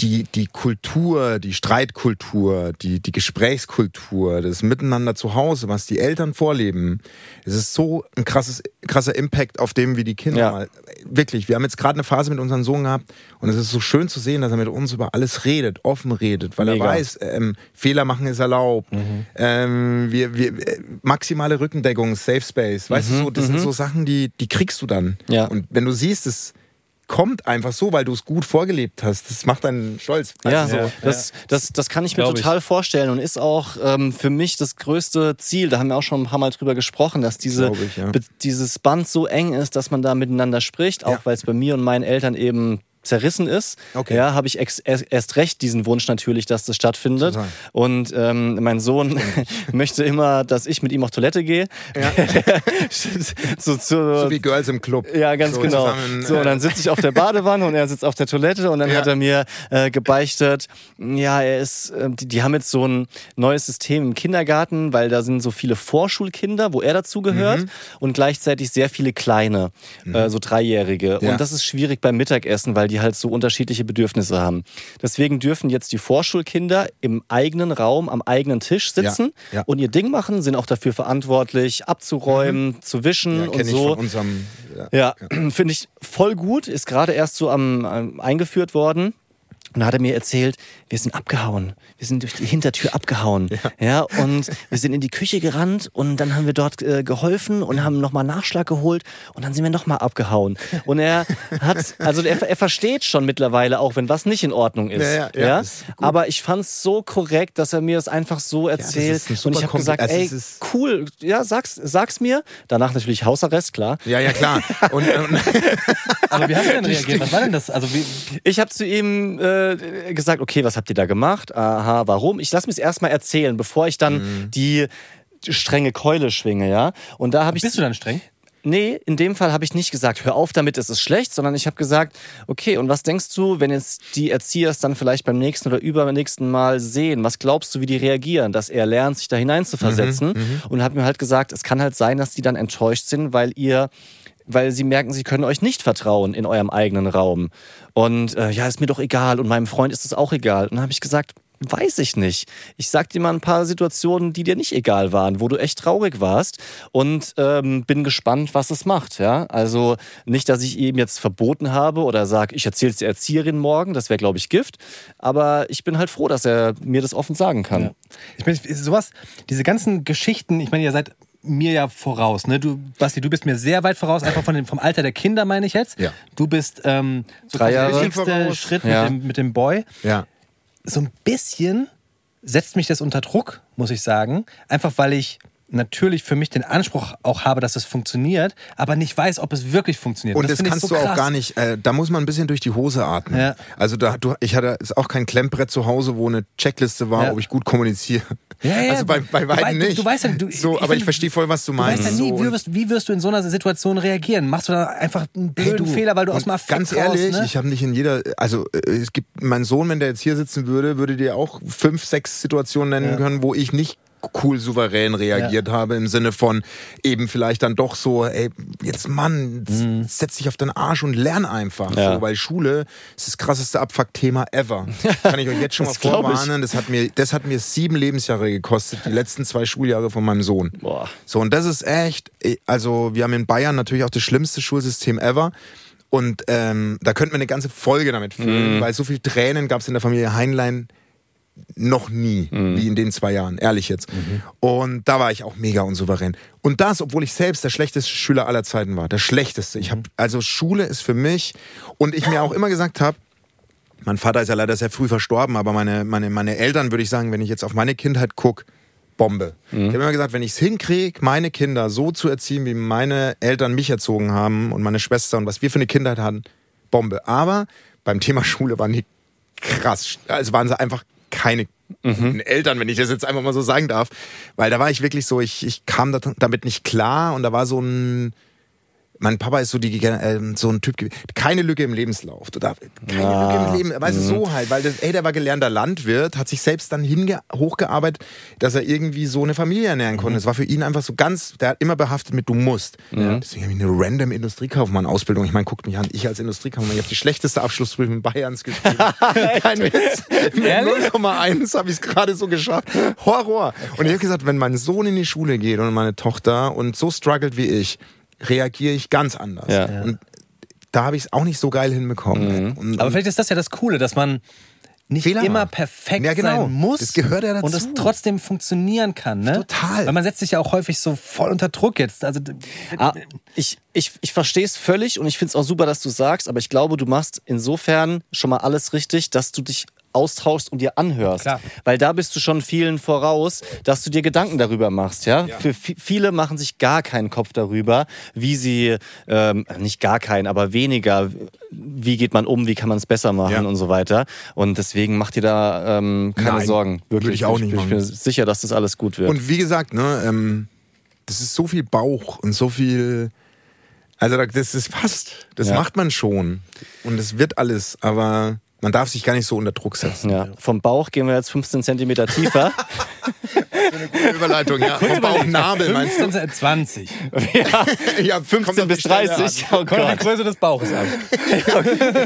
[SPEAKER 4] die, die Kultur, die Streitkultur, die, die Gesprächskultur, das Miteinander zu Hause, was die Eltern vorleben, es ist so ein krasses, krasser Impact auf dem, wie die Kinder
[SPEAKER 2] Ja.
[SPEAKER 4] mal. Wirklich, wir haben jetzt gerade eine Phase mit unserem Sohn gehabt und es ist so schön zu sehen, dass er mit uns über alles redet, offen redet, weil
[SPEAKER 2] Mega.
[SPEAKER 4] er weiß, ähm, Fehler machen ist erlaubt. Ähm, wir, wir, äh, maximale Rückendeckung, Safe Space, weißt du, so, das sind so Sachen, die, die kriegst du dann.
[SPEAKER 2] Ja.
[SPEAKER 4] Und wenn du siehst, es kommt einfach so, weil du es gut vorgelebt hast, das macht einen stolz.
[SPEAKER 2] Ja,
[SPEAKER 4] Also so.
[SPEAKER 2] das, das, das kann ich mir
[SPEAKER 3] Glaub ich.
[SPEAKER 2] total vorstellen und ist auch ähm, für mich das größte Ziel. Da haben wir auch schon ein paar Mal drüber gesprochen, dass diese,
[SPEAKER 4] ich, ja.
[SPEAKER 2] dieses Band so eng ist, dass man da miteinander spricht, auch
[SPEAKER 4] Ja.
[SPEAKER 2] weil es bei mir und meinen Eltern eben zerrissen ist.
[SPEAKER 4] Okay.
[SPEAKER 2] Ja, habe ich ex erst recht diesen Wunsch natürlich, dass das stattfindet.
[SPEAKER 4] Total.
[SPEAKER 2] Und ähm, mein Sohn möchte immer, dass ich mit ihm auf Toilette gehe.
[SPEAKER 4] Ja.
[SPEAKER 2] so, zu,
[SPEAKER 4] so wie Girls im Club.
[SPEAKER 2] ja, ganz
[SPEAKER 4] So
[SPEAKER 2] genau.
[SPEAKER 4] zusammen,
[SPEAKER 2] so, und dann sitze ich auf der Badewanne und er sitzt auf der Toilette und dann
[SPEAKER 4] Ja.
[SPEAKER 2] hat er mir äh, gebeichtet, ja, er ist, äh, die, die haben jetzt so ein neues System im Kindergarten, weil da sind so viele Vorschulkinder, wo er dazugehört
[SPEAKER 4] Mhm.
[SPEAKER 2] und gleichzeitig sehr viele kleine, äh, so Dreijährige.
[SPEAKER 4] Ja.
[SPEAKER 2] Und das ist schwierig beim Mittagessen, weil die die halt so unterschiedliche Bedürfnisse haben. Deswegen dürfen jetzt die Vorschulkinder im eigenen Raum, am eigenen Tisch sitzen
[SPEAKER 4] Ja, ja.
[SPEAKER 2] und ihr Ding machen, sind auch dafür verantwortlich, abzuräumen, zu wischen
[SPEAKER 4] Ja,
[SPEAKER 2] und
[SPEAKER 4] ich
[SPEAKER 2] so.
[SPEAKER 4] von unserem. Ja.
[SPEAKER 2] Ja, finde ich voll gut. Ist gerade erst so am, am eingeführt worden. Und da hat er mir erzählt, wir sind abgehauen. Wir sind durch die Hintertür abgehauen. Ja, und wir sind in die Küche gerannt und dann haben wir dort äh, geholfen und haben nochmal Nachschlag geholt und dann sind wir nochmal abgehauen. Und er hat, also er, er versteht schon mittlerweile auch, wenn was nicht in Ordnung ist.
[SPEAKER 4] Ja, ja, ja, ist.
[SPEAKER 2] Aber ich fand es so korrekt, dass er mir das einfach so erzählt. und ich habe gesagt,
[SPEAKER 4] also
[SPEAKER 2] ey,
[SPEAKER 4] es ist-
[SPEAKER 2] cool, ja, sag's, sag's mir. Danach natürlich Hausarrest, klar.
[SPEAKER 4] Ja, ja, klar. Und, und
[SPEAKER 3] Aber wie hast du denn reagiert? Was war denn das? Also wie,
[SPEAKER 2] Ich habe zu ihm äh, gesagt, okay, was habt ihr da gemacht? Aha, warum? Ich lass mich erstmal erzählen, bevor ich dann
[SPEAKER 4] Mhm.
[SPEAKER 2] die strenge Keule schwinge, ja? Und da habe ich
[SPEAKER 3] bist du dann streng?
[SPEAKER 2] Nee, in dem Fall habe ich nicht gesagt, hör auf damit, es ist schlecht, sondern ich habe gesagt, okay, und was denkst du, wenn jetzt die Erzieher es dann vielleicht beim nächsten oder übernächsten Mal sehen? Was glaubst du, wie die reagieren, dass er lernt, sich da hineinzuversetzen? Und habe mir halt gesagt, es kann halt sein, dass die dann enttäuscht sind, weil ihr weil sie merken, sie können euch nicht vertrauen in eurem eigenen Raum. Und äh, ja, ist mir doch egal und meinem Freund ist es auch egal. Und dann habe ich gesagt, weiß ich nicht. Ich sag dir mal ein paar Situationen, die dir nicht egal waren, wo du echt traurig warst und ähm, bin gespannt, was es macht. Ja, also nicht, dass ich ihm jetzt verboten habe oder sage, ich erzähle es der Erzieherin morgen. Das wäre, glaube ich, Gift. Aber ich bin halt froh, dass er mir das offen sagen kann.
[SPEAKER 3] Ja. Ich meine, sowas, diese ganzen Geschichten, ich meine, ihr seid mir ja voraus, ne? Du, Basti, du bist mir sehr weit voraus, einfach von dem, vom Alter der Kinder, meine ich jetzt.
[SPEAKER 4] Ja.
[SPEAKER 3] Du bist ähm, so
[SPEAKER 2] Drei Jahre.
[SPEAKER 3] der nächste. Schritt
[SPEAKER 2] Ja.
[SPEAKER 3] mit, dem, mit dem Boy.
[SPEAKER 4] ja.
[SPEAKER 3] So ein bisschen setzt mich das unter Druck, muss ich sagen. Einfach weil ich natürlich für mich den Anspruch auch habe, dass es funktioniert, aber nicht weiß, ob es wirklich funktioniert.
[SPEAKER 4] Und das,
[SPEAKER 3] finde ich
[SPEAKER 4] kannst
[SPEAKER 3] so
[SPEAKER 4] du auch gar nicht, äh, da muss man ein bisschen durch die Hose atmen.
[SPEAKER 3] Ja.
[SPEAKER 4] Also da, du, ich hatte ist auch kein Klemmbrett zu Hause, wo eine Checkliste war,
[SPEAKER 3] Ja.
[SPEAKER 4] ob ich gut kommuniziere.
[SPEAKER 3] Ja, ja,
[SPEAKER 4] also bei, bei
[SPEAKER 3] du
[SPEAKER 4] beiden
[SPEAKER 3] wei- du-
[SPEAKER 4] nicht.
[SPEAKER 3] du weißt ja, du-
[SPEAKER 4] so,
[SPEAKER 3] ich
[SPEAKER 4] aber
[SPEAKER 3] find-
[SPEAKER 4] ich verstehe voll, was du
[SPEAKER 3] Du
[SPEAKER 4] meinst.
[SPEAKER 3] weißt ja nie,
[SPEAKER 4] so,
[SPEAKER 3] wie
[SPEAKER 4] und-
[SPEAKER 3] wirst, wie wirst du in so einer Situation reagieren? Machst du da einfach einen
[SPEAKER 4] Hey,
[SPEAKER 3] blöden
[SPEAKER 4] du,
[SPEAKER 3] Fehler, weil du
[SPEAKER 4] und
[SPEAKER 3] aus dem Affekt
[SPEAKER 4] Ganz
[SPEAKER 3] raus,
[SPEAKER 4] ehrlich,
[SPEAKER 3] ne?
[SPEAKER 4] ich habe nicht in jeder, also äh, es gibt, mein Sohn, wenn der jetzt hier sitzen würde, würde dir auch fünf, sechs Situationen nennen können, wo ich nicht cool souverän reagiert habe im Sinne von eben vielleicht dann doch so, ey, jetzt Mann,
[SPEAKER 3] Mhm.
[SPEAKER 4] setz dich auf den Arsch und lern einfach.
[SPEAKER 2] Ja.
[SPEAKER 4] So, weil Schule ist das krasseste Abfuck-Thema ever. Kann ich euch jetzt schon mal vorwarnen. Das hat, mir, das hat mir sieben Lebensjahre gekostet, die letzten zwei Schuljahre von meinem Sohn.
[SPEAKER 2] Boah.
[SPEAKER 4] So, und das ist echt, also wir haben in Bayern natürlich auch das schlimmste Schulsystem ever. Und ähm, da könnten wir eine ganze Folge damit füllen, weil so viel Tränen gab es in der Familie Heinlein noch nie, wie in den zwei Jahren, ehrlich jetzt. Und da war ich auch mega unsouverän. Und das, obwohl ich selbst der schlechteste Schüler aller Zeiten war, der schlechteste. Ich habe also Schule ist für mich und ich mir auch immer gesagt habe, mein Vater ist ja leider sehr früh verstorben, aber meine, meine, meine Eltern, würde ich sagen, wenn ich jetzt auf meine Kindheit gucke, Bombe. Ich habe immer gesagt, wenn ich es hinkriege, meine Kinder so zu erziehen, wie meine Eltern mich erzogen haben und meine Schwester und was wir für eine Kindheit hatten, Bombe. Aber beim Thema Schule waren die krass. Also waren sie einfach keine guten Eltern, wenn ich das jetzt einfach mal so sagen darf. Weil da war ich wirklich so, ich, ich kam da, damit nicht klar und da war so ein. Mein Papa ist so, die, äh, so ein Typ, keine Lücke im Lebenslauf. Darf, keine Lücke im Leben, weißt du, so halt, weil das, ey, der war gelernter Landwirt, hat sich selbst dann hinge hochgearbeitet, dass er irgendwie so eine Familie ernähren konnte. Es war für ihn einfach so ganz, der hat immer behaftet mit, du musst. Deswegen habe ich eine random Industriekaufmann-Ausbildung. Ich meine, guckt mich an, ich als Industriekaufmann, ich habe die schlechteste Abschlussprüfung Bayerns geschrieben. Kein Witz. Mit 0,1 habe ich es gerade so geschafft. Horror. Und ich habe gesagt, wenn mein Sohn in die Schule geht und meine Tochter und so struggelt wie ich, reagiere ich ganz anders.
[SPEAKER 2] Ja.
[SPEAKER 4] Und da habe ich es auch nicht so geil hinbekommen. Und,
[SPEAKER 3] Aber vielleicht ist das ja das Coole, dass man nicht
[SPEAKER 4] Fehler
[SPEAKER 3] immer
[SPEAKER 4] macht.
[SPEAKER 3] perfekt
[SPEAKER 4] Ja, genau.
[SPEAKER 3] sein muss
[SPEAKER 4] Das gehört ja dazu.
[SPEAKER 3] und es trotzdem funktionieren kann. Ne?
[SPEAKER 4] Total.
[SPEAKER 3] Weil man setzt sich ja auch häufig so voll unter Druck jetzt. Also,
[SPEAKER 2] Ah, ich ich, ich verstehe es völlig und ich finde es auch super, dass du sagst, aber ich glaube, du machst insofern schon mal alles richtig, dass du dich austauschst und dir anhörst.
[SPEAKER 3] Klar.
[SPEAKER 2] Weil da bist du schon vielen voraus, dass du dir Gedanken darüber machst. Ja? Für vi- viele machen sich gar keinen Kopf darüber, wie sie, ähm, nicht gar keinen, aber weniger, wie geht man um, wie kann man es besser machen
[SPEAKER 4] Ja.
[SPEAKER 2] und so weiter. Und deswegen mach dir da ähm, keine
[SPEAKER 4] Nein,
[SPEAKER 2] Sorgen. Wirklich.
[SPEAKER 4] würde ich auch nicht
[SPEAKER 2] Ich bin
[SPEAKER 4] machen.
[SPEAKER 2] mir sicher, dass das alles gut wird.
[SPEAKER 4] Und wie gesagt, ne, ähm, das ist so viel Bauch und so viel. Also da- das ist fast. Das
[SPEAKER 2] Ja.
[SPEAKER 4] macht man schon. Und es wird alles, aber Man darf sich gar nicht so unter Druck setzen.
[SPEAKER 2] Ja. Vom Bauch gehen wir jetzt 15 Zentimeter tiefer.
[SPEAKER 4] Gute Überleitung, ja. Vom Bauchnabel meinst du?
[SPEAKER 3] 15, 20.
[SPEAKER 2] ja,
[SPEAKER 4] Ja, kommt
[SPEAKER 2] 15
[SPEAKER 4] auf
[SPEAKER 2] bis
[SPEAKER 4] die Stelle
[SPEAKER 2] 30.
[SPEAKER 4] an.
[SPEAKER 2] Oh
[SPEAKER 3] Kommt die. Größe des Bauches an.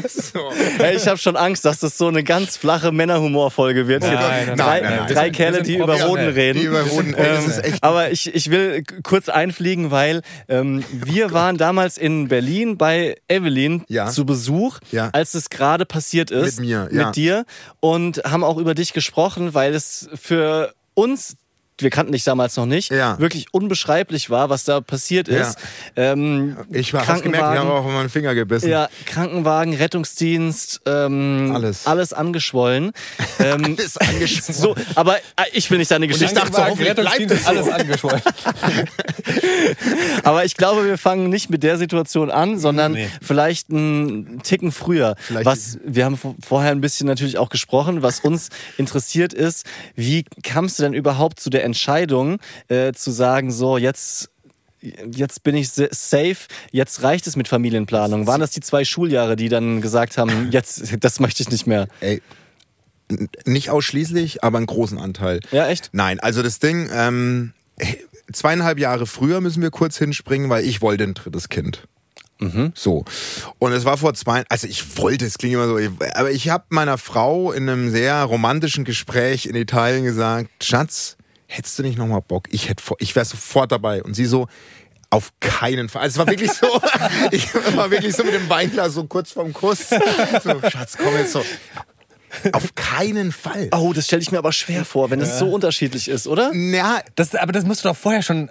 [SPEAKER 4] So.
[SPEAKER 2] Hey, ich habe schon Angst, dass das so eine ganz flache Männerhumorfolge wird.
[SPEAKER 3] Nein, nein,
[SPEAKER 2] drei
[SPEAKER 4] nein, nein, nein.
[SPEAKER 2] drei Kerle, die über Hoden
[SPEAKER 3] professionell.
[SPEAKER 2] reden.
[SPEAKER 4] Die über Hoden, ey, das
[SPEAKER 2] Ähm,
[SPEAKER 4] ist echt.
[SPEAKER 2] Aber ich, ich will kurz einfliegen, weil ähm, wir waren damals in Berlin bei Evelyn
[SPEAKER 4] Ja.
[SPEAKER 2] zu Besuch,
[SPEAKER 4] Ja.
[SPEAKER 2] als es gerade passiert ist.
[SPEAKER 4] Mit mir, ja.
[SPEAKER 2] Mit dir. Und haben auch über dich gesprochen, weil es für uns wir kannten dich damals noch nicht,
[SPEAKER 4] Ja.
[SPEAKER 2] wirklich unbeschreiblich war, was da passiert
[SPEAKER 4] Ja.
[SPEAKER 2] ist. Ähm,
[SPEAKER 4] Ich habe gemerkt, ich habe
[SPEAKER 2] Krankenwagen,
[SPEAKER 4] auch auf meinen Finger gebissen.
[SPEAKER 2] ja, Krankenwagen, Rettungsdienst, ähm,
[SPEAKER 4] Alles.
[SPEAKER 2] alles angeschwollen. ähm,
[SPEAKER 4] Alles angeschwollen.
[SPEAKER 2] so, aber äh, ich will nicht deine
[SPEAKER 4] ich
[SPEAKER 2] Geschichte.
[SPEAKER 4] dachte, hoffentlich bleibt
[SPEAKER 3] Rettungsdienst
[SPEAKER 4] es
[SPEAKER 3] ist alles angeschwollen.
[SPEAKER 2] aber ich glaube, wir fangen nicht mit der Situation an, sondern
[SPEAKER 3] Nee.
[SPEAKER 2] vielleicht einen Ticken früher.
[SPEAKER 4] Vielleicht-
[SPEAKER 2] was wir haben vorher ein bisschen natürlich auch gesprochen. Was uns interessiert ist, wie kamst du denn überhaupt zu der Entscheidung, äh, zu sagen, so jetzt jetzt bin ich sa- safe, jetzt reicht es mit Familienplanung. Waren das die zwei Schuljahre, die dann gesagt haben, jetzt, das möchte ich nicht mehr?
[SPEAKER 4] Ey, nicht ausschließlich, aber einen großen Anteil.
[SPEAKER 2] Ja, echt?
[SPEAKER 4] Nein, also das Ding, ähm, zweieinhalb Jahre früher müssen wir kurz hinspringen, weil ich wollte ein drittes Kind. So. Und es war vor zwei, also ich wollte, es klingt immer so, aber ich habe meiner Frau in einem sehr romantischen Gespräch in Italien gesagt, Schatz, hättest du nicht nochmal Bock? Ich ich wäre sofort dabei. Und sie so, auf keinen Fall. Also es war wirklich so, ich war wirklich so mit dem Weinglas so kurz vorm Kuss. So, Schatz, komm jetzt so. Auf keinen Fall.
[SPEAKER 2] Oh, das stelle ich mir aber schwer vor, wenn es so unterschiedlich ist, oder?
[SPEAKER 4] Ja,
[SPEAKER 3] Das, aber das musst du doch vorher schon.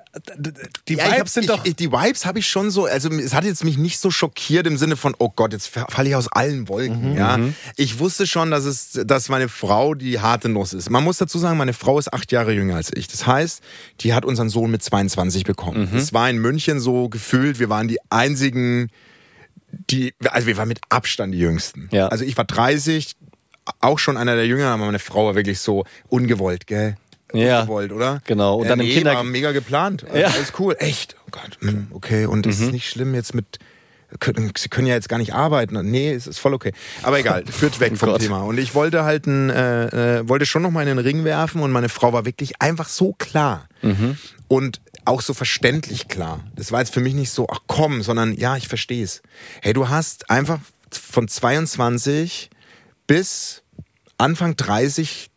[SPEAKER 3] Die
[SPEAKER 4] ja,
[SPEAKER 3] Vibes
[SPEAKER 4] hab,
[SPEAKER 3] sind
[SPEAKER 4] ich,
[SPEAKER 3] doch.
[SPEAKER 4] Ich, die Vibes habe ich schon so, also es hat jetzt mich nicht so schockiert im Sinne von, oh Gott, jetzt falle ich aus allen Wolken. Ja, ich wusste schon, dass es, dass meine Frau die harte Nuss ist. Man muss dazu sagen, meine Frau ist acht Jahre jünger als ich. Das heißt, die hat unseren Sohn mit 22 bekommen. Es war in München so gefühlt, wir waren die einzigen, die, also wir waren mit Abstand die Jüngsten.
[SPEAKER 2] Ja.
[SPEAKER 4] Also ich war 30, auch schon einer der Jüngeren, aber meine Frau war wirklich so ungewollt, gell?
[SPEAKER 2] Ja.
[SPEAKER 4] Ungewollt, oder?
[SPEAKER 2] Genau. Und dann im
[SPEAKER 4] nee,
[SPEAKER 2] Kinder-
[SPEAKER 4] war mega geplant. Also
[SPEAKER 2] Ja.
[SPEAKER 4] Alles cool. Echt? Oh Gott. hm, Okay. Und es ist nicht schlimm jetzt mit. können- Sie können ja jetzt gar nicht arbeiten. Nee, es ist voll okay. Aber egal, führt weg vom
[SPEAKER 2] Gott.
[SPEAKER 4] Thema. Und ich wollte halt ein, äh, äh, wollte schon noch mal in den Ring werfen und meine Frau war wirklich einfach so klar. Und auch so verständlich klar. Das war jetzt für mich nicht so, ach komm, sondern ja, ich verstehe es. Hey, du hast einfach von 22 bis Anfang 30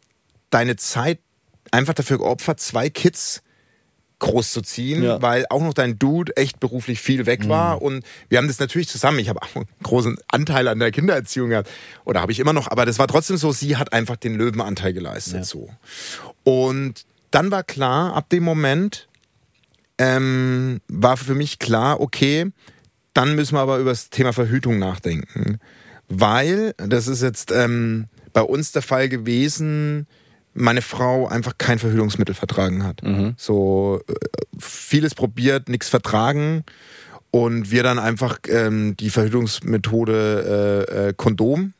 [SPEAKER 4] deine Zeit einfach dafür geopfert, zwei Kids groß zu ziehen,
[SPEAKER 2] Ja.
[SPEAKER 4] weil auch noch dein Dude echt beruflich viel weg war und wir haben das natürlich zusammen, ich habe auch einen großen Anteil an der Kindererziehung gehabt oder habe ich immer noch, aber das war trotzdem so, sie hat einfach den Löwenanteil geleistet so. Und dann war klar, ab dem Moment ähm, war für mich klar, okay, dann müssen wir aber über das Thema Verhütung nachdenken. Weil, das ist jetzt ähm, bei uns der Fall gewesen, meine Frau einfach kein Verhütungsmittel vertragen hat. So äh, vieles probiert, nichts vertragen. Und wir dann einfach ähm, die Verhütungsmethode äh, äh, Kondom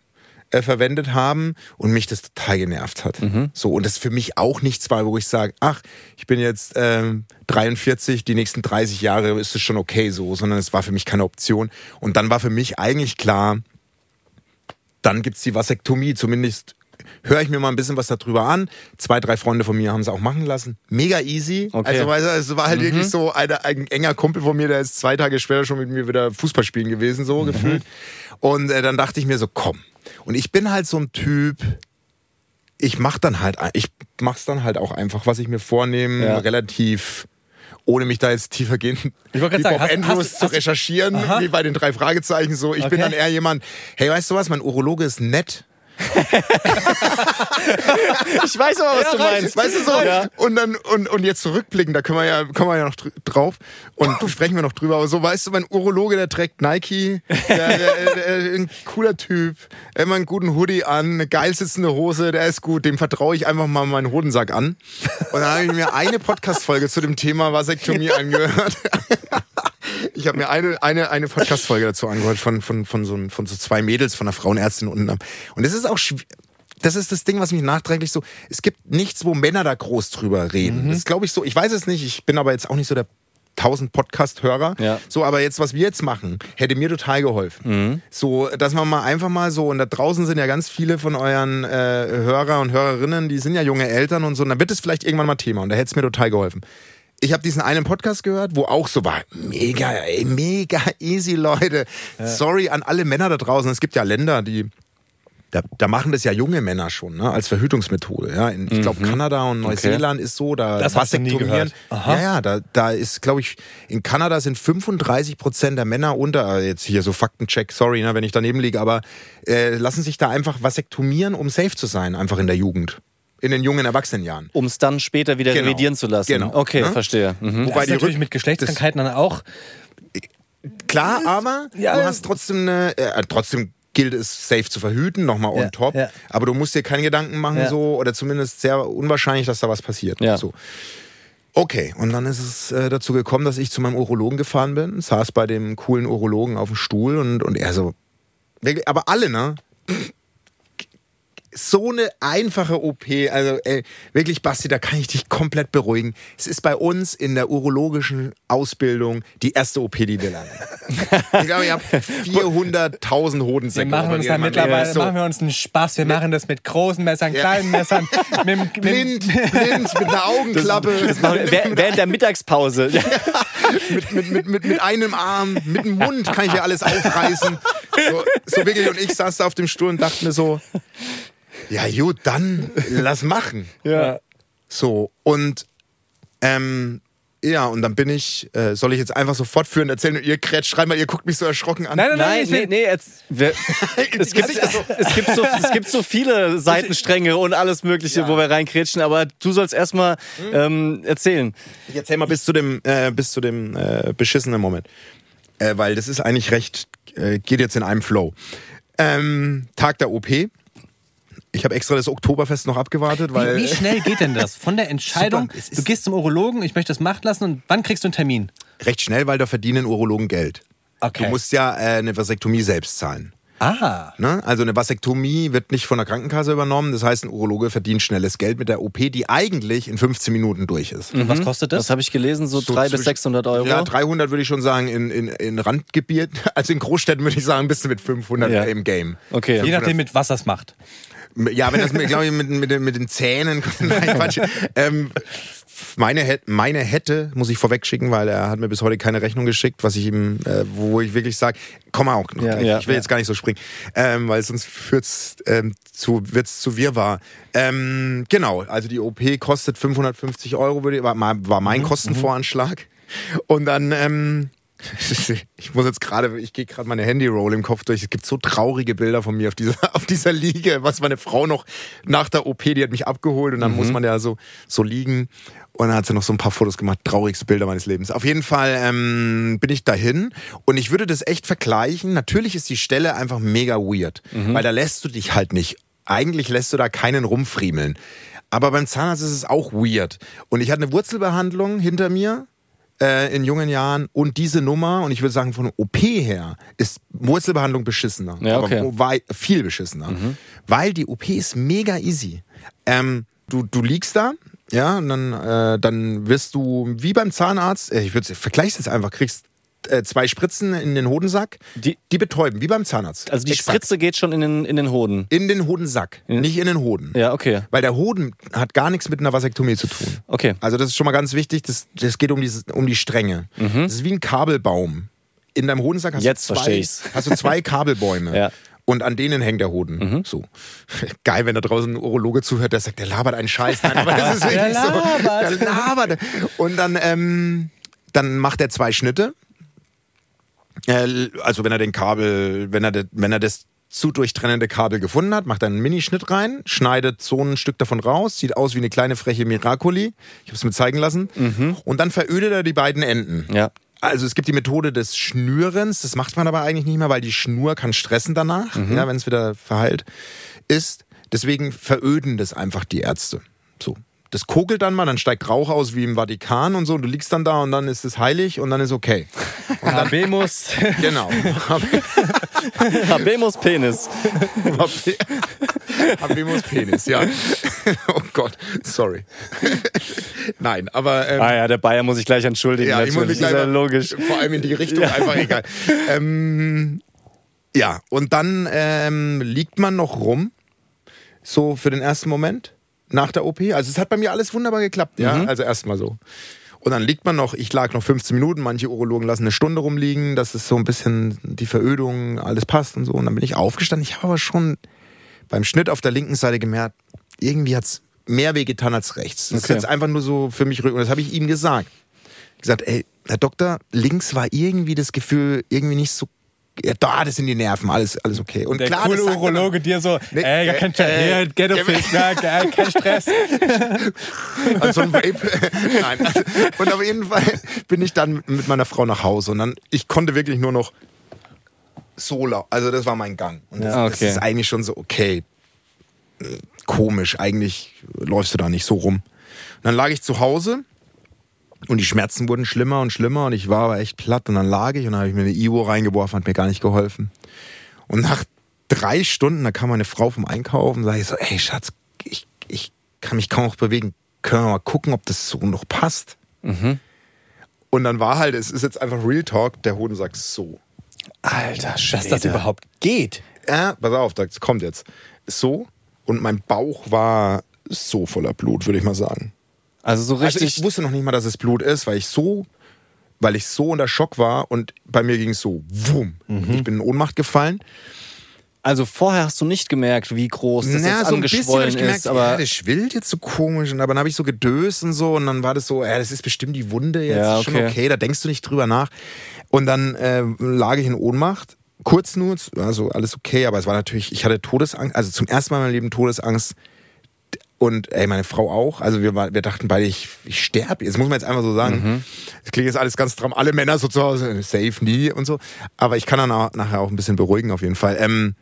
[SPEAKER 4] äh, verwendet haben und mich das total genervt hat. So und das für mich auch nichts war, wo ich sage, ach, ich bin jetzt ähm, 43, die nächsten 30 Jahre ist es schon okay so, sondern es war für mich keine Option. Und dann war für mich eigentlich klar, dann gibt's die Vasektomie, zumindest höre ich mir mal ein bisschen was darüber an. Zwei, drei Freunde von mir haben es auch machen lassen. Mega easy.
[SPEAKER 2] Okay.
[SPEAKER 4] Also weißt du, es war halt wirklich so eine, ein enger Kumpel von mir, der ist zwei Tage später schon mit mir wieder Fußball spielen gewesen, so gefühlt. Und äh, dann dachte ich mir so, komm. Und ich bin halt so ein Typ, ich mach dann halt, ich mach's dann halt auch einfach, was ich mir vornehme,
[SPEAKER 2] Ja.
[SPEAKER 4] relativ ohne mich da jetzt tiefergehend
[SPEAKER 3] Ich wollte gerade sagen, hast-
[SPEAKER 4] Andrews
[SPEAKER 3] hast-
[SPEAKER 4] zu recherchieren, wie bei den drei Fragezeichen so. Ich bin
[SPEAKER 3] Okay.
[SPEAKER 4] dann eher jemand, hey, weißt du was, mein Urologe ist nett.
[SPEAKER 2] Ich weiß aber, was du meinst.
[SPEAKER 4] Weißt du so?
[SPEAKER 2] Ja.
[SPEAKER 4] Und dann und, und jetzt zurückblicken, da können wir ja kommen wir ja noch dr- drauf und sprechen wir noch drüber. Aber so, weißt du, mein Urologe, der trägt Nike, der, der, der, der, ein cooler Typ, immer einen guten Hoodie an, eine geil sitzende Hose, der ist gut. Dem vertraue ich einfach mal meinen Hodensack an. Und dann habe ich mir eine Podcast-Folge zu dem Thema Vasektomie angehört. Ich habe mir eine, eine, eine Podcast-Folge dazu angehört von, von, von, so, von so zwei Mädels, von einer Frauenärztin unten. Und das ist auch das ist das Ding, was mich nachträglich so. Es gibt nichts, wo Männer da groß drüber reden. Das glaube ich so. Ich weiß es nicht. Ich bin aber jetzt auch nicht so der tausend Podcast-Hörer.
[SPEAKER 2] Ja.
[SPEAKER 4] So, aber jetzt, was wir jetzt machen, hätte mir total geholfen. So, dass man mal einfach mal so, und da draußen sind ja ganz viele von euren äh, Hörer und Hörerinnen, die sind ja junge Eltern und so, und dann wird es vielleicht irgendwann mal Thema und da hätte es mir total geholfen. Ich habe diesen einen Podcast gehört, wo auch so war, mega, ey, mega easy, Leute. Sorry an alle Männer da draußen. Es gibt ja Länder, die da, da machen das ja junge Männer schon, ne, als Verhütungsmethode. Ja, in, ich glaube, Kanada und Neuseeland ist so, da
[SPEAKER 3] Das
[SPEAKER 4] vasektomieren. Ja, ja, da, da ist, glaube ich, in Kanada sind 35 Prozent der Männer unter, äh, jetzt hier so Faktencheck, sorry, ne, wenn ich daneben liege, aber äh, lassen sich da einfach vasektomieren, um safe zu sein, einfach in der Jugend. In den jungen Erwachsenenjahren.
[SPEAKER 2] Um es dann später wieder
[SPEAKER 4] Genau.
[SPEAKER 2] revidieren zu lassen.
[SPEAKER 4] Genau.
[SPEAKER 2] Okay,
[SPEAKER 4] Ne?
[SPEAKER 2] verstehe. Mhm.
[SPEAKER 4] Wobei
[SPEAKER 3] das ist natürlich mit Geschlechtskrankheiten dann auch.
[SPEAKER 4] Klar, aber
[SPEAKER 3] Ja.
[SPEAKER 4] du hast trotzdem eine, äh, trotzdem gilt es safe zu verhüten, nochmal on
[SPEAKER 3] Ja,
[SPEAKER 4] top.
[SPEAKER 3] ja.
[SPEAKER 4] Aber du musst dir keine Gedanken machen,
[SPEAKER 3] Ja.
[SPEAKER 4] so, oder zumindest sehr unwahrscheinlich, dass da was passiert.
[SPEAKER 2] Ja.
[SPEAKER 4] So. Okay, und dann ist es äh, dazu gekommen, dass ich zu meinem Urologen gefahren bin, saß bei dem coolen Urologen auf dem Stuhl und, und er so, aber alle, ne? So eine einfache OP, also ey, wirklich, Basti, da kann ich dich komplett beruhigen. Es ist bei uns in der urologischen Ausbildung die erste OP, die wir lernen. Ich glaube, ich habe 400.000
[SPEAKER 3] Wir
[SPEAKER 4] Hodensäcke.
[SPEAKER 3] machen uns da mittlerweile
[SPEAKER 4] So.
[SPEAKER 3] machen wir uns einen Spaß. Wir machen das mit großen Messern, kleinen Messern, mit, dem- mit,
[SPEAKER 4] Blind, blind, mit einer Augenklappe,
[SPEAKER 2] Das machen wir während der Mittagspause.
[SPEAKER 4] mit, mit, mit, mit, mit einem Arm, mit dem Mund kann ich ja alles aufreißen. So, so wirklich. Und ich saß da auf dem Stuhl und dachte mir so, ja gut, dann lass machen.
[SPEAKER 2] Ja.
[SPEAKER 4] So, und ähm, ja, und dann bin ich, äh, soll ich jetzt einfach so fortführend erzählen und ihr krätscht, schreibt mal, ihr guckt mich so erschrocken an.
[SPEAKER 3] Nein, nein,
[SPEAKER 2] Nein,
[SPEAKER 3] ich
[SPEAKER 2] nee, nee, jetzt, wir, es, gibt,
[SPEAKER 4] so-
[SPEAKER 2] es, gibt so, es gibt so viele Seitenstränge und alles Mögliche, wo wir reinkrätschen, aber du sollst erstmal ähm, erzählen.
[SPEAKER 4] Ich erzähl mal bis zu dem, äh, bis zu dem äh, beschissenen Moment. Äh, weil das ist eigentlich recht, äh, geht jetzt in einem Flow. Ähm, Tag der OP. Ich habe extra das Oktoberfest noch abgewartet, weil.
[SPEAKER 3] Wie, wie schnell geht denn das? Von der Entscheidung,
[SPEAKER 4] Super,
[SPEAKER 3] du gehst zum Urologen, ich möchte das machen lassen und wann kriegst du einen Termin?
[SPEAKER 4] recht schnell, weil da verdienen Urologen Geld.
[SPEAKER 3] Okay.
[SPEAKER 4] Du musst ja äh, eine Vasektomie selbst zahlen.
[SPEAKER 3] Ah.
[SPEAKER 4] Ne? Also eine Vasektomie wird nicht von der Krankenkasse übernommen. Das heißt, ein Urologe verdient schnelles Geld mit der OP, die eigentlich in 15 Minuten durch ist.
[SPEAKER 3] Und was kostet das?
[SPEAKER 2] Das habe ich gelesen, so,
[SPEAKER 4] So
[SPEAKER 2] 300 bis
[SPEAKER 4] zwischen-
[SPEAKER 2] 600 Euro.
[SPEAKER 4] Ja, 300 würde ich schon sagen in, in, in Randgebiet. Also in Großstädten würde ich sagen, bist du mit 500
[SPEAKER 2] Ja.
[SPEAKER 4] im Game.
[SPEAKER 2] Okay.
[SPEAKER 3] Je nachdem, mit was das macht.
[SPEAKER 4] Ja, wenn das, mit, glaube ich, mit, mit, den- mit den Zähnen. Nein, Quatsch. Ähm, meine, meine hätte, muss ich vorweg schicken, weil er hat mir bis heute keine Rechnung geschickt, was ich ihm, äh, wo ich wirklich sage, komm auch noch
[SPEAKER 2] Ja, ja,
[SPEAKER 4] ich will
[SPEAKER 2] ja.
[SPEAKER 4] jetzt gar nicht so springen, ähm, weil sonst führt's ähm, zu, wird's zu Wirrwarr. Ähm, genau, also die OP kostet 550 Euro, würde, war, war mein
[SPEAKER 2] Mhm,
[SPEAKER 4] Kostenvoranschlag. Und dann, ähm, ich muss jetzt gerade, ich gehe gerade meine Handy-Roll im Kopf durch. Es gibt so traurige Bilder von mir auf dieser, auf dieser Liege, was meine Frau noch nach der OP, die hat mich abgeholt und dann muss man ja so, so liegen. Und dann hat sie noch so ein paar Fotos gemacht, traurigste Bilder meines Lebens. Auf jeden Fall ähm, bin ich dahin und ich würde das echt vergleichen. Natürlich ist die Stelle einfach mega weird, weil da lässt du dich halt nicht. Eigentlich lässt du da keinen rumfriemeln. Aber beim Zahnarzt ist es auch weird. Und ich hatte eine Wurzelbehandlung hinter mir äh, in jungen Jahren und diese Nummer, und ich würde sagen, von OP her ist Wurzelbehandlung beschissener.
[SPEAKER 2] Ja, okay.
[SPEAKER 4] Aber viel beschissener. Weil die OP ist mega easy. Ähm, du, du liegst da, ja, und dann, äh, dann wirst du wie beim Zahnarzt, äh, ich würde vergleich's jetzt einfach, kriegst äh, zwei Spritzen in den Hodensack,
[SPEAKER 2] Die-
[SPEAKER 4] die betäuben, wie beim Zahnarzt.
[SPEAKER 2] Also die
[SPEAKER 4] Exakt.
[SPEAKER 2] Spritze geht schon in den, in den Hoden.
[SPEAKER 4] In den Hodensack, nicht in den Hoden.
[SPEAKER 2] Ja, okay.
[SPEAKER 4] Weil der Hoden hat gar nichts mit einer Vasektomie zu tun.
[SPEAKER 2] Okay.
[SPEAKER 4] Also das ist schon mal ganz wichtig, das, das geht um, dieses, um die Stränge. Das ist wie ein Kabelbaum. In deinem Hodensack hast,
[SPEAKER 2] Mhm. Jetzt
[SPEAKER 4] du, zwei, hast du zwei Kabelbäume.
[SPEAKER 2] Ja. Mhm.
[SPEAKER 4] Und an denen hängt der Hoden. So. Geil, wenn da draußen ein Urologe zuhört, der sagt, der labert einen Scheiß. Nein, aber das ist wirklich
[SPEAKER 3] Der
[SPEAKER 4] so.
[SPEAKER 3] labert.
[SPEAKER 4] Der labert. Und dann, ähm, dann macht er zwei Schnitte. Äh, also wenn er den Kabel, wenn er, wenn er das zu durchtrennende Kabel gefunden hat, macht er einen Minischnitt rein, schneidet so ein Stück davon raus, sieht aus wie eine kleine freche Miracoli. Ich habe es mir zeigen lassen. Und dann verödet er die beiden Enden.
[SPEAKER 2] Ja.
[SPEAKER 4] Also es gibt die Methode des Schnürens, das macht man aber eigentlich nicht mehr, weil die Schnur kann stressen danach, ja, wenn es wieder verheilt ist. Deswegen veröden das einfach die Ärzte. Das kokelt dann mal, dann steigt Rauch aus wie im Vatikan und so. Und du liegst dann da und dann ist es heilig und dann ist okay.
[SPEAKER 3] Habemus.
[SPEAKER 4] Genau.
[SPEAKER 2] Habemus Penis.
[SPEAKER 4] Habemus Penis, ja. oh Gott, sorry. Nein, aber ähm,
[SPEAKER 2] Ah ja, der Bayer muss ich gleich entschuldigen.
[SPEAKER 4] ja, ich muss mich
[SPEAKER 2] natürlich.
[SPEAKER 4] gleich
[SPEAKER 2] ist ja logisch.
[SPEAKER 4] Vor allem in die Richtung, einfach egal. Ähm, ja, und dann ähm, liegt man noch rum, so für den ersten Moment nach der OP. Also es hat bei mir alles wunderbar geklappt, ja.
[SPEAKER 2] Mhm.
[SPEAKER 4] Also erstmal so. Und dann liegt man noch, ich lag noch 15 Minuten, manche Urologen lassen eine Stunde rumliegen, dass es so ein bisschen die Verödung, alles passt und so. Und dann bin ich aufgestanden. Ich habe aber schon beim Schnitt auf der linken Seite gemerkt, irgendwie hat's mehr wehgetan als rechts. Das ist
[SPEAKER 2] Okay.
[SPEAKER 4] jetzt einfach nur so für mich rück. Und das habe ich ihm gesagt gesagt, ey, Herr Doktor, links war irgendwie das Gefühl, irgendwie nicht so. Ja, da, das sind die Nerven, alles, alles okay. Und
[SPEAKER 3] Der
[SPEAKER 4] klar,
[SPEAKER 3] coole
[SPEAKER 4] das
[SPEAKER 3] Urologe dir so,
[SPEAKER 4] Nee,
[SPEAKER 3] ey, gar kein
[SPEAKER 4] äh,
[SPEAKER 3] äh,
[SPEAKER 4] äh,
[SPEAKER 3] Ghetto-Fisch, ja, geil, kein Stress.
[SPEAKER 4] an so einem Vape. Nein. Also, und auf jeden Fall bin ich dann mit meiner Frau nach Hause und dann, ich konnte wirklich nur noch so lau Also das war mein Gang. Und das,
[SPEAKER 2] Ja,
[SPEAKER 4] das
[SPEAKER 2] okay.
[SPEAKER 4] ist eigentlich schon so, okay, äh, komisch, eigentlich läufst du da nicht so rum. Und dann lag ich zu Hause und die Schmerzen wurden schlimmer und schlimmer und ich war aber echt platt und dann lag ich und dann habe ich mir eine Ivo reingeworfen, hat mir gar nicht geholfen. Und nach drei Stunden, da kam meine Frau vom Einkaufen, sage ich so, ey Schatz, ich, ich kann mich kaum noch bewegen. Können wir mal gucken, ob das so noch passt? Und dann war halt, es ist jetzt einfach Real Talk, der Hoden sagt so.
[SPEAKER 2] Alter
[SPEAKER 3] Dass
[SPEAKER 2] Schwede.
[SPEAKER 3] das überhaupt geht.
[SPEAKER 4] Äh, pass auf, das kommt jetzt. So und mein Bauch war so voller Blut, würde ich mal sagen.
[SPEAKER 2] Also so
[SPEAKER 4] Also
[SPEAKER 2] richtig.
[SPEAKER 4] ich wusste noch nicht mal, dass es Blut ist, weil ich so, weil ich so unter Schock war und bei mir ging es so, wumm. Ich bin in Ohnmacht gefallen.
[SPEAKER 2] Also vorher hast du nicht gemerkt, wie groß das
[SPEAKER 4] Na,
[SPEAKER 2] jetzt
[SPEAKER 4] so
[SPEAKER 2] angeschwollen
[SPEAKER 4] ich gemerkt,
[SPEAKER 2] ist, aber
[SPEAKER 4] ja, das schwillt jetzt so komisch. Und aber dann habe ich so gedöst und so und dann war das so, ja, das ist bestimmt die Wunde jetzt,
[SPEAKER 2] Ja,
[SPEAKER 4] ist schon
[SPEAKER 2] okay.
[SPEAKER 4] okay, da denkst du nicht drüber nach. Und dann äh, lag ich in Ohnmacht, kurz nur, also alles okay, aber es war natürlich, ich hatte Todesangst, also zum ersten Mal in meinem Leben Todesangst. Und ey, meine Frau auch. Also wir, war, wir dachten beide, ich, ich sterbe. Das muss man jetzt einfach so sagen.
[SPEAKER 2] Mhm.
[SPEAKER 4] Das klingt jetzt alles ganz dram. Alle Männer so zu Hause, safe nie und so. Aber ich kann dann auch, nachher auch ein bisschen beruhigen auf jeden Fall. Ähm,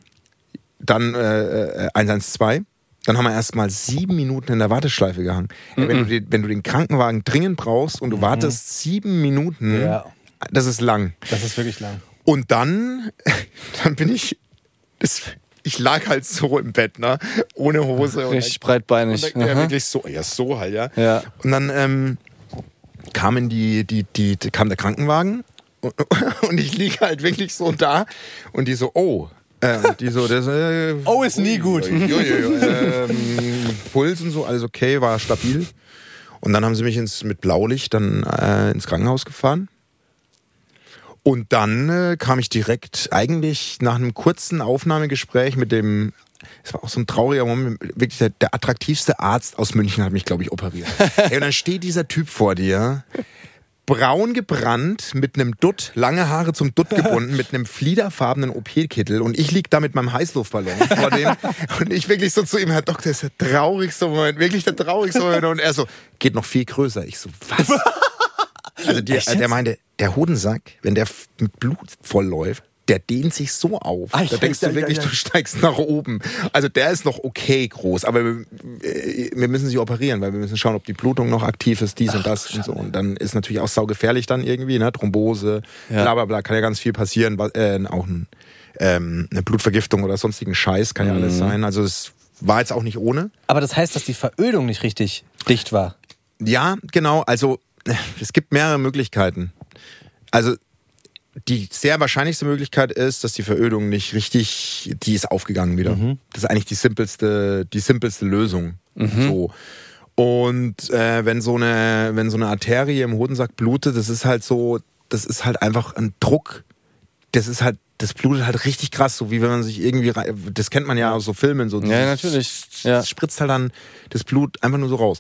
[SPEAKER 4] dann äh, äh, 112. Dann haben wir erst mal sieben Minuten in der Warteschleife gehangen. Ey, wenn, du den, wenn du den Krankenwagen dringend brauchst und du wartest sieben Minuten,
[SPEAKER 3] Ja.
[SPEAKER 4] das ist lang.
[SPEAKER 3] Das ist wirklich lang.
[SPEAKER 4] Und dann, dann bin ich, das, ich lag halt so im Bett, ne, ohne Hose. und
[SPEAKER 2] richtig breitbeinig.
[SPEAKER 4] und ja, wirklich so, ja, so halt, ja.
[SPEAKER 2] Ja.
[SPEAKER 4] Und dann ähm, kamen die, die, die, kam der Krankenwagen und, und ich lieg halt wirklich so da und die so, oh. Äh, und die so, das, äh,
[SPEAKER 3] Oh, ist nie gut.
[SPEAKER 4] ui, ui, ui, ui, ähm, Puls und so, alles okay, war stabil. Und dann haben sie mich ins, mit Blaulicht dann äh, ins Krankenhaus gefahren. Und dann äh, kam ich direkt eigentlich nach einem kurzen Aufnahmegespräch mit dem, es war auch so ein trauriger Moment, wirklich der, der attraktivste Arzt aus München hat mich, glaube ich, operiert. Ey, und dann steht dieser Typ vor dir, braun gebrannt, mit einem Dutt, lange Haare zum Dutt gebunden, mit einem fliederfarbenen OP-Kittel und ich lieg da mit meinem Heißluftballon vor dem und ich wirklich so zu ihm, Herr Doktor, das ist der traurigste Moment, wirklich der traurigste Moment und er so, geht noch viel größer. Ich so, was? Also der, der meinte, der Hodensack, wenn der mit Blut voll läuft, der dehnt sich so auf.
[SPEAKER 3] Ah,
[SPEAKER 4] da
[SPEAKER 3] ja,
[SPEAKER 4] denkst
[SPEAKER 3] ja,
[SPEAKER 4] du wirklich,
[SPEAKER 3] ja, ja.
[SPEAKER 4] du steigst nach oben. Also der ist noch okay groß, aber wir, äh, wir müssen sie operieren, weil wir müssen schauen, ob die Blutung noch aktiv ist, dies und das und so. Und dann ist natürlich auch saugefährlich dann irgendwie, ne? Thrombose,
[SPEAKER 2] Ja.
[SPEAKER 4] bla bla bla, kann ja ganz viel passieren. Äh, auch ein, ähm, eine Blutvergiftung oder sonstigen Scheiß kann ja
[SPEAKER 2] Mhm.
[SPEAKER 4] alles sein. Also es war jetzt auch nicht ohne.
[SPEAKER 3] Aber das heißt, dass die Verödung nicht richtig dicht war.
[SPEAKER 4] Ja, genau. Also es gibt mehrere Möglichkeiten. Also die sehr wahrscheinlichste Möglichkeit ist, dass die Verödung nicht richtig, die ist aufgegangen wieder. Das ist eigentlich die simpelste, die simpelste Lösung. So. Und äh, wenn so eine, wenn so eine Arterie im Hodensack blutet, das ist halt so, das ist halt einfach ein Druck. Das ist halt, das blutet halt richtig krass, so wie wenn man sich irgendwie, das kennt man ja aus so Filmen, so
[SPEAKER 2] Ja, natürlich. Ja.
[SPEAKER 4] es spritzt halt dann das Blut einfach nur so raus.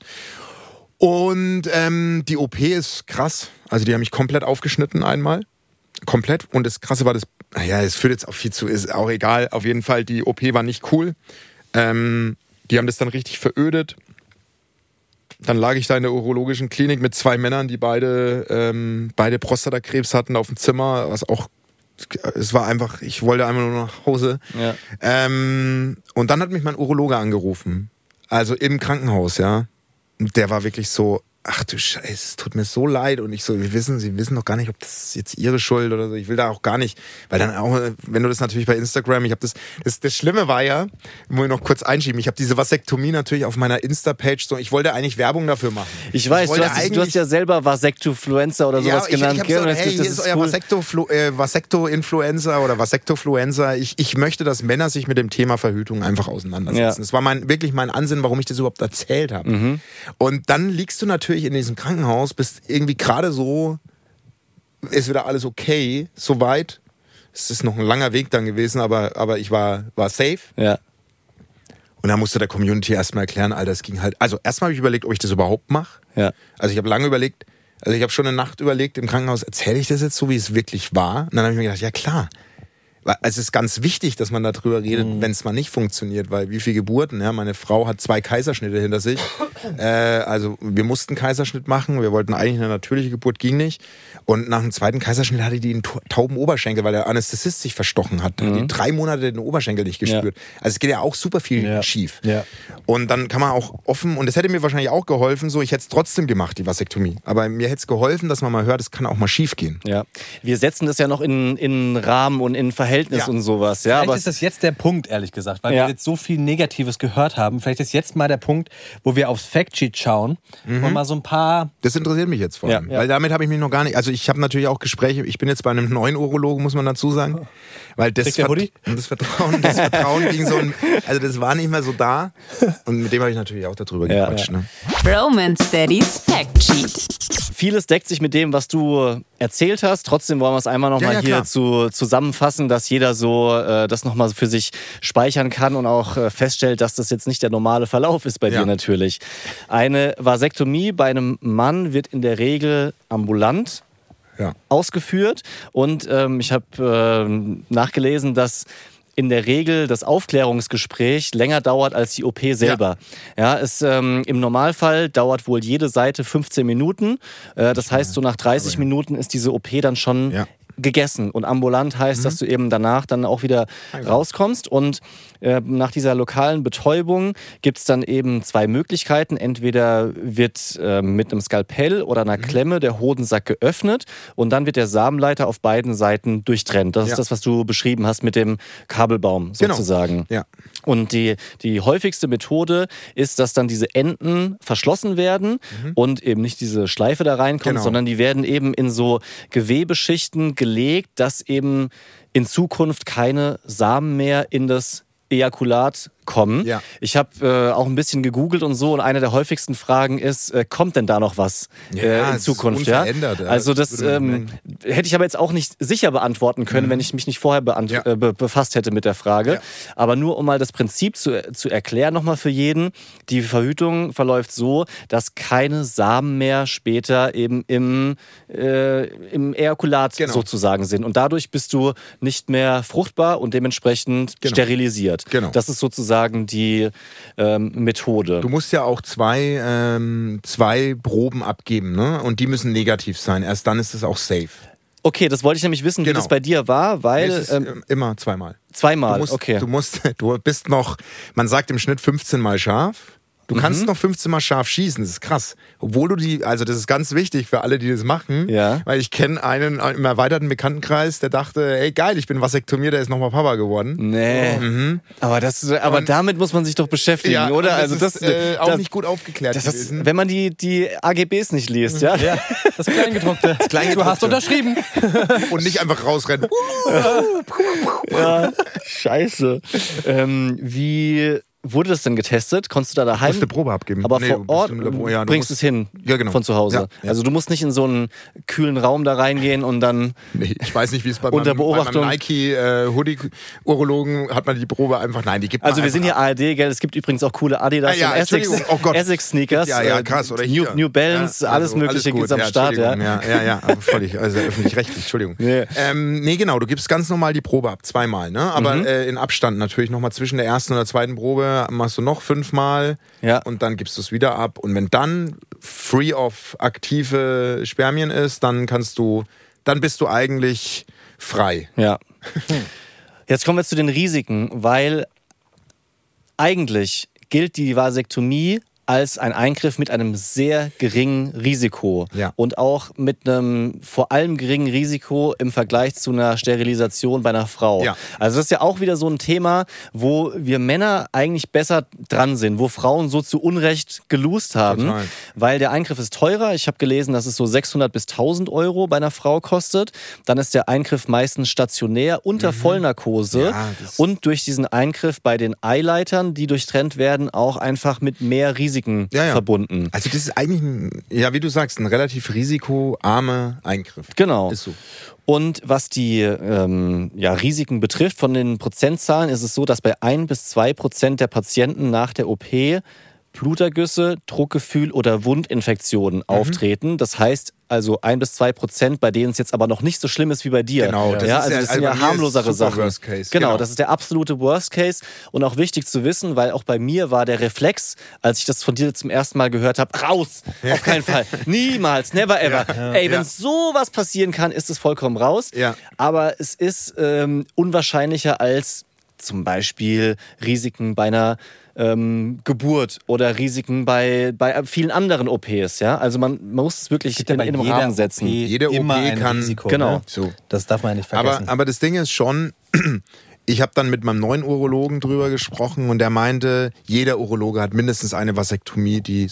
[SPEAKER 4] Und ähm, die OP ist krass. Also die haben mich komplett aufgeschnitten einmal. Komplett. Und das Krasse war das, naja, es führt jetzt auch viel zu, ist auch egal. Auf jeden Fall, die OP war nicht cool. Ähm, die haben das dann richtig verödet. Dann lag ich da in der urologischen Klinik mit zwei Männern, die beide, ähm, beide Prostatakrebs hatten auf dem Zimmer, was auch, es war einfach, ich wollte einfach nur nach Hause.
[SPEAKER 2] Ja.
[SPEAKER 4] Ähm, und dann hat mich mein Urologe angerufen. Also im Krankenhaus, ja. Der war wirklich so, ach du Scheiße, es tut mir so leid. Und ich so, wir wissen, sie wissen doch gar nicht, ob das jetzt ihre Schuld oder so. Ich will da auch gar nicht, weil dann auch, wenn du das natürlich bei Instagram, ich habe das, das, das Schlimme war ja, muss ich noch kurz einschieben, ich habe diese Vasektomie natürlich auf meiner Insta-Page so, ich wollte eigentlich Werbung dafür machen.
[SPEAKER 2] Ich weiß,
[SPEAKER 4] wollte
[SPEAKER 2] du hast, du hast ja selber Vasektofluencer oder sowas
[SPEAKER 4] ich,
[SPEAKER 2] genannt.
[SPEAKER 4] ich
[SPEAKER 2] gell?
[SPEAKER 4] so, hey, hier ist euer
[SPEAKER 2] cool.
[SPEAKER 4] Äh, Vasekto-Influencer oder Vasektofluencer. Ich, ich möchte, dass Männer sich mit dem Thema Verhütung einfach auseinandersetzen.
[SPEAKER 2] Ja.
[SPEAKER 4] Das war mein, wirklich mein Ansinn, warum ich das überhaupt erzählt habe.
[SPEAKER 2] Mhm.
[SPEAKER 4] Und dann liegst du natürlich in diesem Krankenhaus, bist irgendwie gerade so, ist wieder alles okay, soweit. Es ist noch ein langer Weg dann gewesen, aber, aber ich war, war safe.
[SPEAKER 2] Ja.
[SPEAKER 4] Und dann musste der Community erstmal erklären, Alter, es ging halt. Also erstmal habe ich überlegt, ob ich das überhaupt mache.
[SPEAKER 2] Ja.
[SPEAKER 4] Also ich habe lange überlegt, also ich habe schon eine Nacht überlegt im Krankenhaus, erzähle ich das jetzt so, wie es wirklich war? Und dann habe ich mir gedacht, ja klar. Es ist ganz wichtig, dass man darüber redet, wenn es mal nicht funktioniert, weil wie viele Geburten, ja, meine Frau hat zwei Kaiserschnitte hinter sich. äh, also wir mussten Kaiserschnitt machen, wir wollten eigentlich eine natürliche Geburt, ging nicht. Und nach dem zweiten Kaiserschnitt hatte die einen tauben Oberschenkel, weil der Anästhesist sich verstochen hat. Hat Die drei Monate den Oberschenkel nicht gespürt. Also es geht ja auch super viel
[SPEAKER 3] Ja.
[SPEAKER 4] schief.
[SPEAKER 3] Ja.
[SPEAKER 4] Und dann kann man auch offen, und es hätte mir wahrscheinlich auch geholfen, so ich hätte es trotzdem gemacht, die Vasektomie. Aber mir hätte es geholfen, dass man mal hört, es kann auch mal schief gehen.
[SPEAKER 2] Ja. Wir setzen das ja noch in, in Rahmen und in Verhältnis
[SPEAKER 4] Ja.
[SPEAKER 2] und sowas. Ja,
[SPEAKER 3] Vielleicht
[SPEAKER 2] aber
[SPEAKER 3] ist das jetzt der Punkt, ehrlich gesagt, weil
[SPEAKER 2] Ja.
[SPEAKER 3] wir jetzt so viel Negatives gehört haben. Vielleicht ist jetzt mal der Punkt, wo wir aufs Factsheet schauen und mal so ein paar.
[SPEAKER 4] Das interessiert mich jetzt vor allem.
[SPEAKER 2] ja.
[SPEAKER 4] Weil damit habe ich mich noch gar nicht. Also ich habe natürlich auch Gespräche, ich bin jetzt bei einem neuen Urologen, muss man dazu sagen. Weil das, Vert- das Vertrauen, das Vertrauen ging so ein, also das war nicht mehr so da. Und mit dem habe ich natürlich auch darüber
[SPEAKER 2] Ja,
[SPEAKER 4] gequatscht.
[SPEAKER 2] ja.
[SPEAKER 4] Ne?
[SPEAKER 1] Romance Daddy's Fact Sheet.
[SPEAKER 2] vieles deckt sich mit dem, was du erzählt hast. Trotzdem wollen wir es einmal nochmal
[SPEAKER 4] Ja, ja,
[SPEAKER 2] hier zu, zusammenfassen, dass jeder so äh, das nochmal für sich speichern kann und auch äh, feststellt, dass das jetzt nicht der normale Verlauf ist bei
[SPEAKER 4] Ja.
[SPEAKER 2] dir natürlich. Eine Vasektomie bei einem Mann wird in der Regel ambulant
[SPEAKER 4] Ja.
[SPEAKER 2] ausgeführt. Und ähm, ich habe ähm, nachgelesen, dass in der Regel das Aufklärungsgespräch länger dauert als die OP selber. Ja, es, ähm, Im Normalfall dauert wohl jede Seite 15 Minuten. Äh, das heißt, so nach 30 Minuten ist diese OP dann schon
[SPEAKER 4] Ja.
[SPEAKER 2] Gegessen. Und ambulant heißt, dass du eben danach dann auch wieder rauskommst. Und äh, nach dieser lokalen Betäubung gibt es dann eben zwei Möglichkeiten. Entweder wird äh, mit einem Skalpell oder einer Klemme der Hodensack geöffnet und dann wird der Samenleiter auf beiden Seiten durchtrennt. Das
[SPEAKER 4] Ja.
[SPEAKER 2] ist das, was du beschrieben hast mit dem Kabelbaum
[SPEAKER 4] Genau.
[SPEAKER 2] sozusagen.
[SPEAKER 4] Ja.
[SPEAKER 2] Und die, die häufigste Methode ist, dass dann diese Enden verschlossen werden und eben nicht diese Schleife da reinkommt,
[SPEAKER 4] Mhm. Genau.
[SPEAKER 2] sondern die werden eben in so Gewebeschichten gelegt, dass eben in Zukunft keine Samen mehr in das Ejakulat kommen.
[SPEAKER 4] Ja.
[SPEAKER 2] Ich habe äh, auch ein bisschen gegoogelt und so und eine der häufigsten Fragen ist, äh, kommt denn da noch was
[SPEAKER 4] Ja,
[SPEAKER 2] äh, in Zukunft? Ja? Also
[SPEAKER 4] Das
[SPEAKER 2] das ähm, hätte ich aber jetzt auch nicht sicher beantworten können, wenn ich mich nicht vorher
[SPEAKER 4] Mhm. Ja.
[SPEAKER 2] äh, be befasst hätte mit der Frage. Aber nur um mal das Prinzip zu, zu erklären nochmal für jeden. Die Verhütung verläuft so, dass keine Samen mehr später eben im, äh, im Ejakulat
[SPEAKER 4] Genau.
[SPEAKER 2] sozusagen sind. Und dadurch bist du nicht mehr fruchtbar und dementsprechend
[SPEAKER 4] Genau.
[SPEAKER 2] sterilisiert.
[SPEAKER 4] Genau.
[SPEAKER 2] Das ist sozusagen die ähm, Methode.
[SPEAKER 4] Du musst ja auch zwei, ähm, zwei Proben abgeben, ne? Und die müssen negativ sein. Erst dann ist es auch safe.
[SPEAKER 2] Okay, das wollte ich nämlich wissen, wie
[SPEAKER 4] Genau.
[SPEAKER 2] das bei dir war, weil
[SPEAKER 4] ist
[SPEAKER 2] ähm,
[SPEAKER 4] ähm, immer zweimal.
[SPEAKER 2] zweimal.
[SPEAKER 4] Du musst,
[SPEAKER 2] okay.
[SPEAKER 4] du musst, du bist noch, man sagt im Schnitt 15 mal scharf. Du
[SPEAKER 2] Mhm.
[SPEAKER 4] kannst noch 15 mal scharf schießen, das ist krass. Obwohl du die, also das ist ganz wichtig für alle, die das machen.
[SPEAKER 2] Ja.
[SPEAKER 4] Weil ich kenne einen im erweiterten Bekanntenkreis, der dachte, ey geil, ich bin Vasektomiert, der ist nochmal Papa geworden.
[SPEAKER 2] Nee. Aber, das, aber
[SPEAKER 4] Und-
[SPEAKER 2] damit muss man sich doch beschäftigen,
[SPEAKER 4] Ja,
[SPEAKER 2] oder?
[SPEAKER 4] und
[SPEAKER 2] also das
[SPEAKER 4] ist, äh, auch
[SPEAKER 2] das,
[SPEAKER 4] nicht gut aufgeklärt
[SPEAKER 2] das ist, wenn man die, die AGBs nicht liest, ja?
[SPEAKER 3] Ja, das Kleingedruckte. Das
[SPEAKER 4] Kleingedruckte.
[SPEAKER 3] Du hast unterschrieben.
[SPEAKER 4] und nicht einfach rausrennen.
[SPEAKER 2] ja. Scheiße. Ähm, wie wurde das denn getestet? Konntest du da daheim?
[SPEAKER 4] musst eine Probe abgeben.
[SPEAKER 2] Aber
[SPEAKER 4] Nee,
[SPEAKER 2] vor
[SPEAKER 4] du
[SPEAKER 2] Ort
[SPEAKER 4] ja, du
[SPEAKER 2] bringst
[SPEAKER 4] musst-
[SPEAKER 2] es hin
[SPEAKER 4] Ja, genau.
[SPEAKER 2] von zu Hause.
[SPEAKER 4] Ja.
[SPEAKER 2] Also du musst nicht in so einen kühlen Raum da reingehen und dann...
[SPEAKER 4] Nee, ich weiß nicht, wie es bei
[SPEAKER 2] Unter
[SPEAKER 4] meinem, bei
[SPEAKER 2] Beobachtung.
[SPEAKER 4] meinem Nike äh, Hoodie Urologen hat man die Probe einfach. Nein, die gibt
[SPEAKER 2] Also wir sind hier ARD, gell? Es gibt übrigens auch coole Adidas
[SPEAKER 4] Ah, ja,
[SPEAKER 2] und Essex.
[SPEAKER 4] Oh.
[SPEAKER 2] Essex Sneakers.
[SPEAKER 4] Ja, ja,
[SPEAKER 2] äh,
[SPEAKER 4] krass. Oder
[SPEAKER 2] New,
[SPEAKER 4] hier.
[SPEAKER 2] New Balance,
[SPEAKER 4] Ja,
[SPEAKER 2] alles
[SPEAKER 4] also
[SPEAKER 2] Mögliche
[SPEAKER 4] gut.
[SPEAKER 2] gibt's am
[SPEAKER 4] ja,
[SPEAKER 2] Start, ja.
[SPEAKER 4] Ja. Ja, ja, aber völlig, also öffentlich-rechtlich, Entschuldigung.
[SPEAKER 2] Nee.
[SPEAKER 4] Ähm, nee, genau, du gibst ganz normal die Probe ab, zweimal, ne? Aber
[SPEAKER 2] Mhm.
[SPEAKER 4] äh, in Abstand natürlich nochmal zwischen der ersten und der zweiten Probe machst du noch fünfmal
[SPEAKER 2] Ja.
[SPEAKER 4] und dann gibst du es wieder ab. Und wenn dann free of aktive Spermien ist, dann kannst du, dann bist du eigentlich frei.
[SPEAKER 2] Ja. Jetzt kommen wir zu den Risiken, weil eigentlich gilt die Vasektomie als ein Eingriff mit einem sehr geringen Risiko
[SPEAKER 4] Ja.
[SPEAKER 2] und auch mit einem vor allem geringen Risiko im Vergleich zu einer Sterilisation bei einer Frau.
[SPEAKER 4] Ja.
[SPEAKER 2] Also das ist ja auch wieder so ein Thema, wo wir Männer eigentlich besser dran sind, wo Frauen so zu Unrecht gelust haben,
[SPEAKER 4] Total.
[SPEAKER 2] weil der Eingriff ist teurer. Ich habe gelesen, dass es so 600 bis 1000 Euro bei einer Frau kostet. Dann ist der Eingriff meistens stationär unter Vollnarkose
[SPEAKER 4] Mhm. Ja, das-
[SPEAKER 2] und durch diesen Eingriff bei den Eileitern, die durchtrennt werden, auch einfach mit mehr Risiken
[SPEAKER 4] Ja, ja.
[SPEAKER 2] verbunden.
[SPEAKER 4] Also das ist eigentlich, ein, ja, wie du sagst, ein relativ risikoarmer Eingriff.
[SPEAKER 2] Genau.
[SPEAKER 4] Ist so.
[SPEAKER 2] Und was die ähm, ja, Risiken betrifft, von den Prozentzahlen ist es so, dass bei ein bis zwei Prozent der Patienten nach der OP Blutergüsse, Druckgefühl oder Wundinfektionen
[SPEAKER 4] Mhm.
[SPEAKER 2] auftreten. Das heißt also ein bis zwei Prozent, bei denen es jetzt aber noch nicht so schlimm ist wie bei dir.
[SPEAKER 4] Genau, das
[SPEAKER 2] ja,
[SPEAKER 4] ist
[SPEAKER 2] also
[SPEAKER 4] ja-
[SPEAKER 2] das
[SPEAKER 4] also
[SPEAKER 2] sind
[SPEAKER 4] bei
[SPEAKER 2] ja
[SPEAKER 4] ist
[SPEAKER 2] harmlosere Sachen.
[SPEAKER 4] Worst Case,
[SPEAKER 2] Genau,
[SPEAKER 4] genau.
[SPEAKER 2] das ist der absolute Worst Case und auch wichtig zu wissen, weil auch bei mir war der Reflex, als ich das von dir zum ersten Mal gehört habe, raus, auf keinen Fall, niemals, never ever. Ey, wenn
[SPEAKER 4] Ja.
[SPEAKER 2] sowas passieren kann, ist es vollkommen raus.
[SPEAKER 4] Ja.
[SPEAKER 2] Aber es ist ähm, unwahrscheinlicher als zum Beispiel Risiken bei einer ähm, Geburt oder Risiken bei, bei vielen anderen OPs. Ja? Also man, man muss es wirklich in, in einem
[SPEAKER 3] jeder
[SPEAKER 2] Rahmen setzen.
[SPEAKER 3] OP
[SPEAKER 4] Jede OP
[SPEAKER 3] immer ein
[SPEAKER 4] kann-
[SPEAKER 3] Risiko.
[SPEAKER 2] Genau.
[SPEAKER 3] Ne?
[SPEAKER 4] So.
[SPEAKER 3] Das darf man ja nicht vergessen.
[SPEAKER 4] Aber, aber das Ding ist schon, ich habe dann mit meinem neuen Urologen drüber gesprochen und der meinte, jeder Urologe hat mindestens eine Vasektomie, die,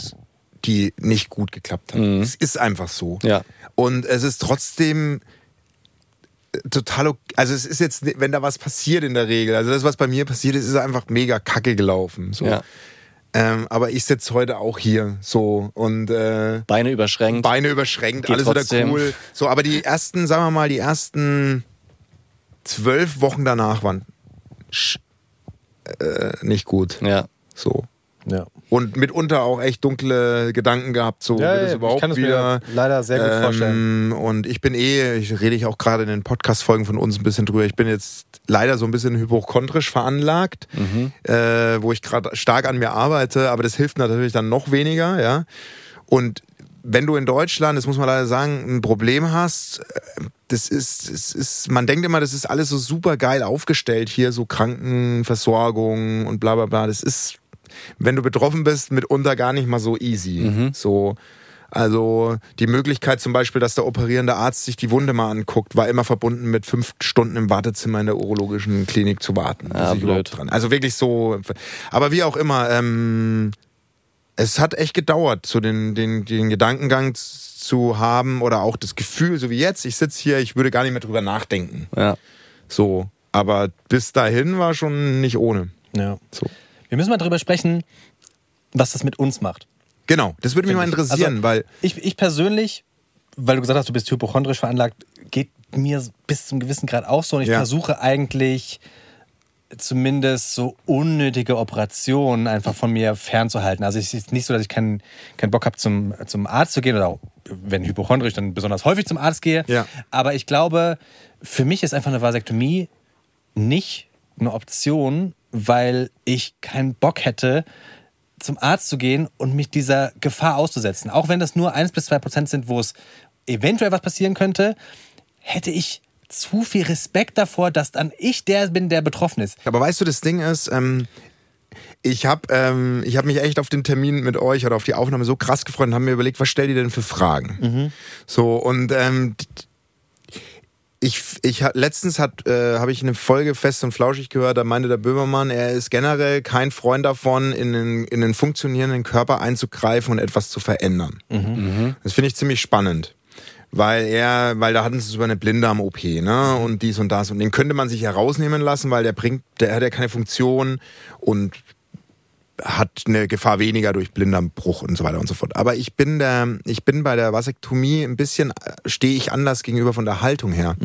[SPEAKER 4] die nicht gut geklappt hat. Es ist einfach so.
[SPEAKER 2] Ja.
[SPEAKER 4] Und es ist trotzdem total okay. Also es ist jetzt, wenn da was passiert in der Regel, also das, was bei mir passiert ist, ist einfach mega kacke gelaufen. So.
[SPEAKER 2] Ja.
[SPEAKER 4] Ähm, aber ich sitze heute auch hier so und äh,
[SPEAKER 2] Beine überschränkt.
[SPEAKER 4] Beine überschränkt,
[SPEAKER 2] Geht
[SPEAKER 4] alles
[SPEAKER 2] trotzdem.
[SPEAKER 4] wieder cool. So, aber die ersten, sagen wir mal, die ersten zwölf Wochen danach waren äh, nicht gut.
[SPEAKER 2] ja.
[SPEAKER 4] So.
[SPEAKER 3] Ja.
[SPEAKER 4] Und mitunter auch echt dunkle Gedanken gehabt, so
[SPEAKER 3] Ja,
[SPEAKER 4] wird es
[SPEAKER 3] ja,
[SPEAKER 4] überhaupt
[SPEAKER 3] ich kann es
[SPEAKER 4] wieder.
[SPEAKER 3] mir leider sehr gut vorstellen.
[SPEAKER 4] Und ich bin eh, ich rede ich auch gerade in den Podcast-Folgen von uns ein bisschen drüber. Ich bin jetzt leider so ein bisschen hypochondrisch veranlagt,
[SPEAKER 3] Mhm.
[SPEAKER 4] äh, wo ich gerade stark an mir arbeite, aber das hilft natürlich dann noch weniger, ja. Und wenn du in Deutschland, das muss man leider sagen, ein Problem hast, äh, das ist, das ist, man denkt immer, das ist alles so super geil aufgestellt hier, so Krankenversorgung und bla bla bla. Das ist, wenn du betroffen bist, mitunter gar nicht mal so easy. So. Also die Möglichkeit zum Beispiel, dass der operierende Arzt sich die Wunde mal anguckt, war immer verbunden mit fünf Stunden im Wartezimmer in der urologischen Klinik zu warten.
[SPEAKER 2] Ja, blöd.
[SPEAKER 4] überhaupt dran. Also wirklich so. Aber wie auch immer, ähm, es hat echt gedauert, so den, den, den Gedankengang zu haben oder auch das Gefühl, so wie jetzt, ich sitze hier, ich würde gar nicht mehr drüber nachdenken.
[SPEAKER 2] Ja.
[SPEAKER 4] So. Aber bis dahin war schon nicht ohne.
[SPEAKER 3] Ja.
[SPEAKER 4] So.
[SPEAKER 3] Wir müssen mal drüber sprechen, was das mit uns macht.
[SPEAKER 4] Genau, das würde mich mal interessieren,
[SPEAKER 3] Also,
[SPEAKER 4] weil
[SPEAKER 3] Ich, ich persönlich, weil du gesagt hast, du bist hypochondrisch veranlagt, geht mir bis zum gewissen Grad auch so. Und ich
[SPEAKER 4] Ja.
[SPEAKER 3] versuche eigentlich zumindest so unnötige Operationen einfach von mir fernzuhalten. Also es ist nicht so, dass ich keinen keinen Bock habe, zum, zum Arzt zu gehen oder auch, wenn hypochondrisch, dann besonders häufig zum Arzt gehe.
[SPEAKER 4] Ja.
[SPEAKER 3] Aber ich glaube, für mich ist einfach eine Vasektomie nicht eine Option, weil ich keinen Bock hätte, zum Arzt zu gehen und mich dieser Gefahr auszusetzen. Auch wenn das nur 1 bis 2 Prozent sind, wo es eventuell was passieren könnte, hätte ich zu viel Respekt davor, dass dann ich der bin, der betroffen ist.
[SPEAKER 4] Aber weißt du, das Ding ist, ähm, ich habe ähm, ich hab mich echt auf den Termin mit euch oder auf die Aufnahme so krass gefreut und habe mir überlegt, was stellt ihr denn für Fragen? So, und ähm, ich, ich letztens hat äh, habe ich eine Folge fest und flauschig gehört, da meinte der Böhmermann, er ist generell kein Freund davon, in den, in den funktionierenden Körper einzugreifen und etwas zu verändern. Das finde ich ziemlich spannend. Weil er, weil da hatten sie es über eine Blinddarm-OP, ne? Und dies und das. Und den könnte man sich herausnehmen lassen, weil der bringt, der hat ja keine Funktion und hat eine Gefahr weniger durch Blinddarmbruch und so weiter und so fort. Aber ich bin der, ich bin bei der Vasektomie ein bisschen, äh, stehe ich anders gegenüber von der Haltung her.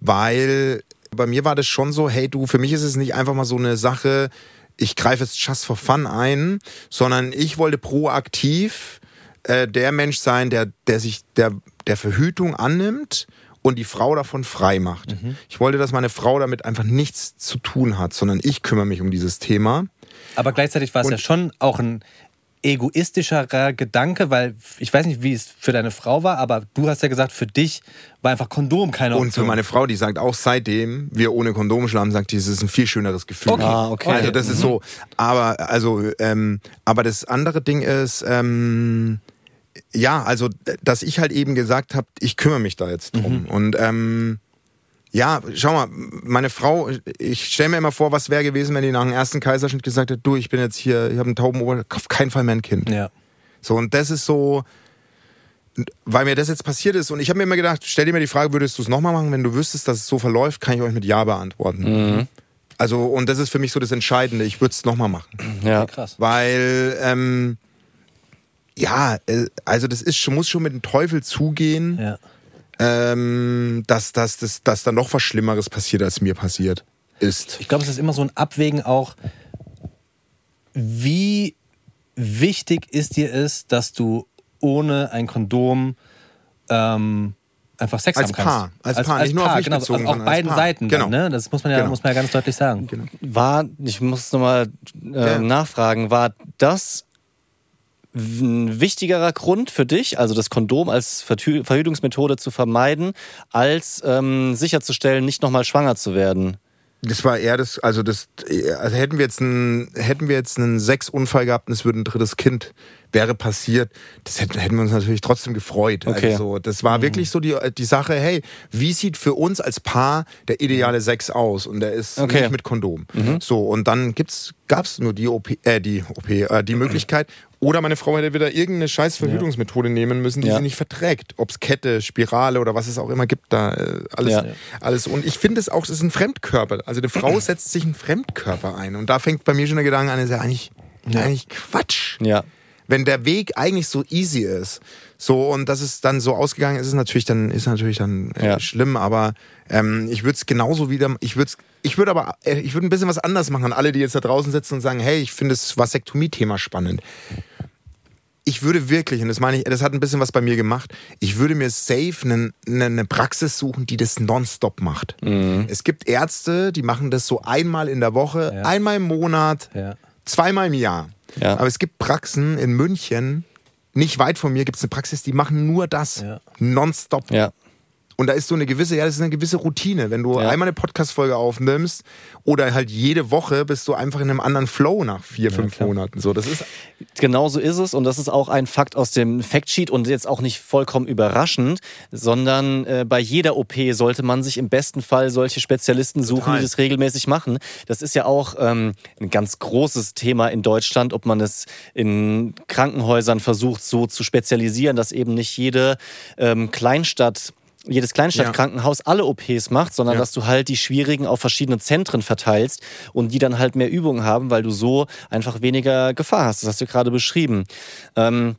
[SPEAKER 4] Weil bei mir war das schon so, hey du, für mich ist es nicht einfach mal so eine Sache, ich greife jetzt just for fun ein, sondern ich wollte proaktiv äh, der Mensch sein, der, der sich der, der Verhütung annimmt und die Frau davon frei macht. Ich wollte, dass meine Frau damit einfach nichts zu tun hat, sondern ich kümmere mich um dieses Thema.
[SPEAKER 3] Aber gleichzeitig war es ja schon auch ein egoistischerer Gedanke, weil ich weiß nicht, wie es für deine Frau war, aber du hast ja gesagt, für dich war einfach Kondom keine Option.
[SPEAKER 4] Und für meine Frau, die sagt auch seitdem wir ohne Kondom schlafen, sagt die, es ist ein viel schöneres Gefühl.
[SPEAKER 3] Okay.
[SPEAKER 2] Ah, okay.
[SPEAKER 4] Also das ist so. Aber also, ähm, aber das andere Ding ist, ähm, ja, also dass ich halt eben gesagt habe, ich kümmere mich da jetzt drum. Und ähm, ja, schau mal, meine Frau, ich stelle mir immer vor, was wäre gewesen, wenn die nach dem ersten Kaiserschnitt gesagt hätte, du, ich bin jetzt hier, ich habe einen Taubenober, auf keinen Fall mehr ein Kind.
[SPEAKER 3] ja.
[SPEAKER 4] So, und das ist so, weil mir das jetzt passiert ist, und ich habe mir immer gedacht, stell dir mir die Frage, würdest du es nochmal machen, wenn du wüsstest, dass es so verläuft, kann ich euch mit Ja beantworten. Also, und das ist für mich so das Entscheidende, ich würde es nochmal machen.
[SPEAKER 2] Ja.
[SPEAKER 3] Krass.
[SPEAKER 4] Weil, ähm, ja, äh, also das ist, schon- muss schon mit dem Teufel zugehen,
[SPEAKER 3] Ja.
[SPEAKER 4] Ähm, dass, dass, dass, dass da noch was Schlimmeres passiert, als mir passiert ist.
[SPEAKER 3] Ich glaube, es ist immer so ein Abwägen auch, wie wichtig ist dir es, dass du ohne ein Kondom ähm, einfach Sex
[SPEAKER 4] Als
[SPEAKER 3] haben kannst.
[SPEAKER 4] Paar, als Paar, nicht nur auf
[SPEAKER 3] genau,
[SPEAKER 4] bezogen,
[SPEAKER 3] also auf
[SPEAKER 4] als
[SPEAKER 3] beiden
[SPEAKER 4] Paar.
[SPEAKER 3] Seiten.
[SPEAKER 4] Genau.
[SPEAKER 3] Dann, ne? Das muss man ja,
[SPEAKER 4] Genau.
[SPEAKER 3] muss man ja ganz deutlich sagen.
[SPEAKER 2] War, ich muss nochmal äh,
[SPEAKER 4] Ja.
[SPEAKER 2] nachfragen, war das ein wichtigerer Grund für dich, also das Kondom als Verhütungsmethode zu vermeiden, als ähm, sicherzustellen, nicht nochmal schwanger zu werden?
[SPEAKER 4] Das war eher das, also das, also hätten wir jetzt einen, hätten wir jetzt einen Sexunfall gehabt und es würde ein drittes Kind wäre passiert, das hätten, hätten wir uns natürlich trotzdem gefreut.
[SPEAKER 2] Okay.
[SPEAKER 4] Also das war wirklich so die, die Sache, hey, wie sieht für uns als Paar der ideale Sex aus? Und der ist
[SPEAKER 2] Okay.
[SPEAKER 4] nicht mit Kondom. So, und dann gibt's, gab's nur die OP, äh, die OP, äh, die Möglichkeit, oder meine Frau hätte wieder irgendeine scheiß Verhütungsmethode nehmen müssen, die
[SPEAKER 2] Ja.
[SPEAKER 4] sie nicht verträgt. Ob's Kette, Spirale oder was es auch immer gibt, da äh, alles,
[SPEAKER 2] Ja.
[SPEAKER 4] alles. Und ich finde es auch, es ist ein Fremdkörper. Also eine Frau setzt sich einen Fremdkörper ein. Und da fängt bei mir schon der Gedanke an, ist ja eigentlich, eigentlich Quatsch.
[SPEAKER 2] Ja.
[SPEAKER 4] Wenn der Weg eigentlich so easy ist, so und dass es dann so ausgegangen ist, ist natürlich dann ist natürlich dann äh,
[SPEAKER 2] Ja.
[SPEAKER 4] schlimm. Aber ähm, ich würde es genauso wieder, ich würde ich würde aber, äh, ich würde ein bisschen was anders machen an alle, die jetzt da draußen sitzen und sagen, hey, ich finde das Vasektomie-Thema spannend ich würde wirklich, und das meine ich, das hat ein bisschen was bei mir gemacht, ich würde mir safe eine, eine, Praxis suchen, die das nonstop macht. Es gibt Ärzte, die machen das so einmal in der Woche,
[SPEAKER 3] Ja.
[SPEAKER 4] einmal im Monat,
[SPEAKER 3] Ja.
[SPEAKER 4] zweimal im Jahr.
[SPEAKER 2] Ja.
[SPEAKER 4] Aber es gibt Praxen in München, nicht weit von mir gibt es eine Praxis, die machen nur das.
[SPEAKER 3] Ja.
[SPEAKER 4] Nonstop.
[SPEAKER 2] Ja.
[SPEAKER 4] Und da ist so eine gewisse, ja, das ist eine gewisse Routine. Wenn du
[SPEAKER 2] Ja.
[SPEAKER 4] einmal eine Podcast-Folge aufnimmst oder halt jede Woche bist du einfach in einem anderen Flow nach vier, fünf
[SPEAKER 3] klar.
[SPEAKER 4] Monaten. So, das ist
[SPEAKER 2] Genau so ist es und das ist auch ein Fakt aus dem Factsheet und jetzt auch nicht vollkommen überraschend, sondern äh, bei jeder OP sollte man sich im besten Fall solche Spezialisten suchen,
[SPEAKER 4] Total.
[SPEAKER 2] die das regelmäßig machen. Das ist ja auch ähm, ein ganz großes Thema in Deutschland, ob man es in Krankenhäusern versucht so zu spezialisieren, dass eben nicht jede ähm, Kleinstadt jedes Kleinstadtkrankenhaus alle OPs macht, sondern
[SPEAKER 4] Ja.
[SPEAKER 2] dass du halt die schwierigen auf verschiedene Zentren verteilst und die dann halt mehr Übung haben, weil du so einfach weniger Gefahr hast. Das hast du gerade beschrieben. Ähm,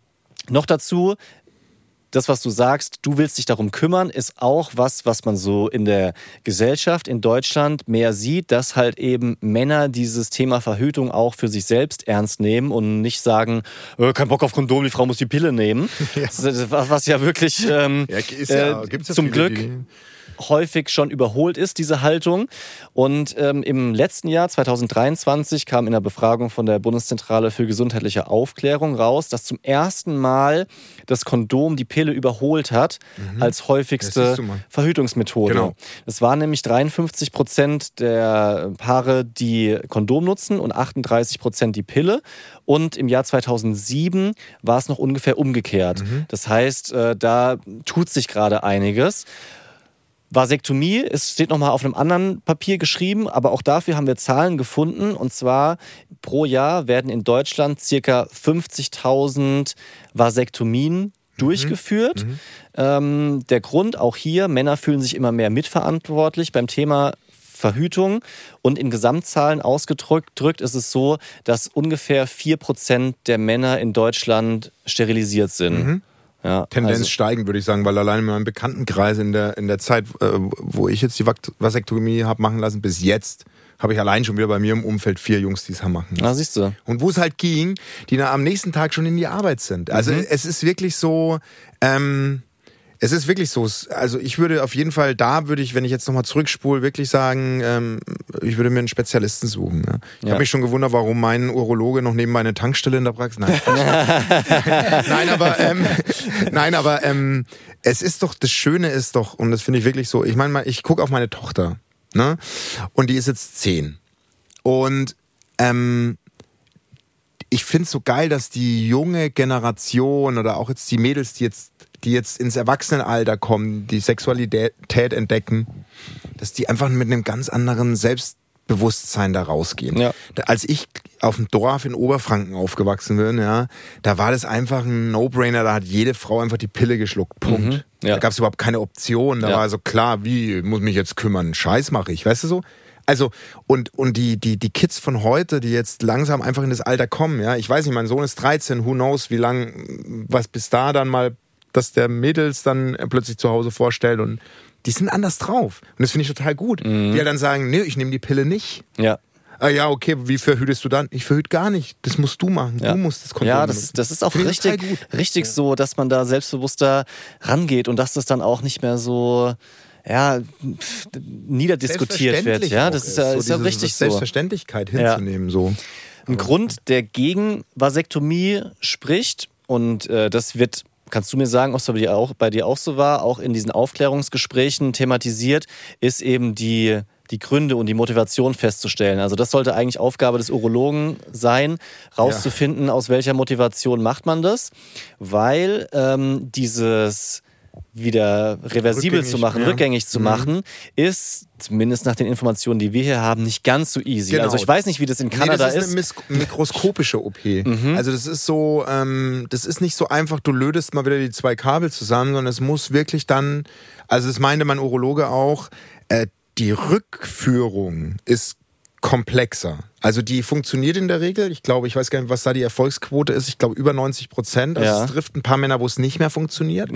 [SPEAKER 2] noch dazu, das, was du sagst, du willst dich darum kümmern, ist auch was, was man so in der Gesellschaft in Deutschland mehr sieht, dass halt eben Männer dieses Thema Verhütung auch für sich selbst ernst nehmen und nicht sagen, äh, kein Bock auf Kondom, die Frau muss die Pille nehmen. Ist, Was ja wirklich ähm,
[SPEAKER 4] Ja, ja,
[SPEAKER 2] äh,
[SPEAKER 4] ja
[SPEAKER 2] zum
[SPEAKER 4] viele,
[SPEAKER 2] Glück
[SPEAKER 4] die-
[SPEAKER 2] häufig schon überholt ist, diese Haltung. Und ähm, im letzten Jahr, 2023, kam in der Befragung von der Bundeszentrale für gesundheitliche Aufklärung raus, dass zum ersten Mal das Kondom die Pille überholt hat als
[SPEAKER 4] Ja,
[SPEAKER 2] häufigste. Verhütungsmethode.
[SPEAKER 4] Genau.
[SPEAKER 2] Es waren nämlich 53 Prozent der Paare, die Kondom nutzen und 38 Prozent die Pille. Und im Jahr 2007 war es noch ungefähr umgekehrt.
[SPEAKER 4] Mhm.
[SPEAKER 2] Das heißt, äh, da tut sich gerade einiges. Vasektomie, es steht nochmal auf einem anderen Papier geschrieben, aber auch dafür haben wir Zahlen gefunden. Und zwar pro Jahr werden in Deutschland circa 50.000 Vasektomien durchgeführt. Ähm, der Grund auch hier, Männer fühlen sich immer mehr mitverantwortlich beim Thema Verhütung. Und in Gesamtzahlen ausgedrückt drückt ist es so, dass ungefähr 4% der Männer in Deutschland sterilisiert sind. Ja,
[SPEAKER 4] Tendenz
[SPEAKER 2] also-
[SPEAKER 4] steigen, würde ich sagen, weil allein in meinem Bekanntenkreis in der, in der Zeit, äh, wo ich jetzt die Vasektomie habe machen lassen, bis jetzt, habe ich allein schon wieder bei mir im Umfeld vier Jungs, die es haben machen lassen.
[SPEAKER 2] Na, siehst du.
[SPEAKER 4] Und wo es halt ging, die dann am nächsten Tag schon in die Arbeit sind. Also es ist wirklich so, ähm, Es ist wirklich so. Also ich würde auf jeden Fall, da würde ich, wenn ich jetzt nochmal zurückspule, wirklich sagen, ähm, ich würde mir einen Spezialisten suchen. Ne? Ich
[SPEAKER 2] Ja.
[SPEAKER 4] habe mich schon gewundert, warum mein Urologe noch nebenbei eine Tankstelle in der Praxis. Nein, nein aber, ähm, nein, aber ähm, es ist doch, das Schöne ist doch, und das finde ich wirklich so, ich meine mal, ich gucke auf meine Tochter, ne? Und die ist jetzt zehn. Und ähm, ich finde es so geil, dass die junge Generation oder auch jetzt die Mädels, die jetzt, die jetzt ins Erwachsenenalter kommen, die Sexualität entdecken, dass die einfach mit einem ganz anderen Selbstbewusstsein da rausgehen.
[SPEAKER 2] Ja.
[SPEAKER 4] Als ich auf dem Dorf in Oberfranken aufgewachsen bin, ja, da war das einfach ein No-Brainer, da hat jede Frau einfach die Pille geschluckt. Punkt.
[SPEAKER 2] Mhm. Ja.
[SPEAKER 4] Da gab es überhaupt keine Option. Da
[SPEAKER 2] Ja.
[SPEAKER 4] war so klar, wie muss mich jetzt kümmern? Scheiß mache ich, weißt du so? Also, und, und die, die, die Kids von heute, die jetzt langsam einfach in das Alter kommen, ja, ich weiß nicht, mein Sohn ist 13, who knows, wie lang, was bis da dann mal, dass der Mädels dann plötzlich zu Hause vorstellt und die sind anders drauf. Und das finde ich total gut.
[SPEAKER 2] Mhm.
[SPEAKER 4] Die ja dann sagen, nee, ich nehme die Pille nicht.
[SPEAKER 2] Ja.
[SPEAKER 4] Ah ja, okay, wie verhütest du dann? Ich verhüte gar nicht. Das musst du machen.
[SPEAKER 2] Ja.
[SPEAKER 4] Du musst das Kondom
[SPEAKER 2] Ja, das,
[SPEAKER 4] benutzen.
[SPEAKER 2] das ist auch
[SPEAKER 4] total
[SPEAKER 2] richtig, richtig so, dass man da selbstbewusster rangeht und dass das dann auch nicht mehr so ja, niederdiskutiert wird. Ja, das ist ja,
[SPEAKER 4] so
[SPEAKER 2] ist ja richtig so.
[SPEAKER 4] Selbstverständlichkeit
[SPEAKER 2] Ja.
[SPEAKER 4] hinzunehmen, so.
[SPEAKER 2] Ein Grund, der gegen Vasektomie spricht und äh, das wird Kannst du mir sagen, ob es bei dir, auch, bei dir auch so war, auch in diesen Aufklärungsgesprächen thematisiert, ist eben die, die Gründe und die Motivation festzustellen. Also das sollte eigentlich Aufgabe des Urologen sein, rauszufinden, aus welcher Motivation macht man das, weil ähm, dieses wieder reversibel
[SPEAKER 4] Rückgängig,
[SPEAKER 2] zu machen,
[SPEAKER 4] ja.
[SPEAKER 2] rückgängig zu
[SPEAKER 4] Mhm.
[SPEAKER 2] machen, ist zumindest nach den Informationen, die wir hier haben, nicht ganz so easy.
[SPEAKER 4] Genau.
[SPEAKER 2] Also ich weiß nicht, wie das in Kanada
[SPEAKER 4] nee, das
[SPEAKER 2] ist. Mhm.
[SPEAKER 4] ist. eine mikroskopische OP. Also das ist so, ähm, das ist nicht so einfach, du lödest mal wieder die zwei Kabel zusammen, sondern es muss wirklich dann, also das meinte mein Urologe auch, äh, die Rückführung ist komplexer. Also die funktioniert in der Regel. Ich glaube, ich weiß gar nicht, was da die Erfolgsquote ist. Ich glaube über 90 Prozent. Also
[SPEAKER 2] Ja. Mhm.
[SPEAKER 4] es trifft ein paar Männer, wo es nicht mehr funktioniert.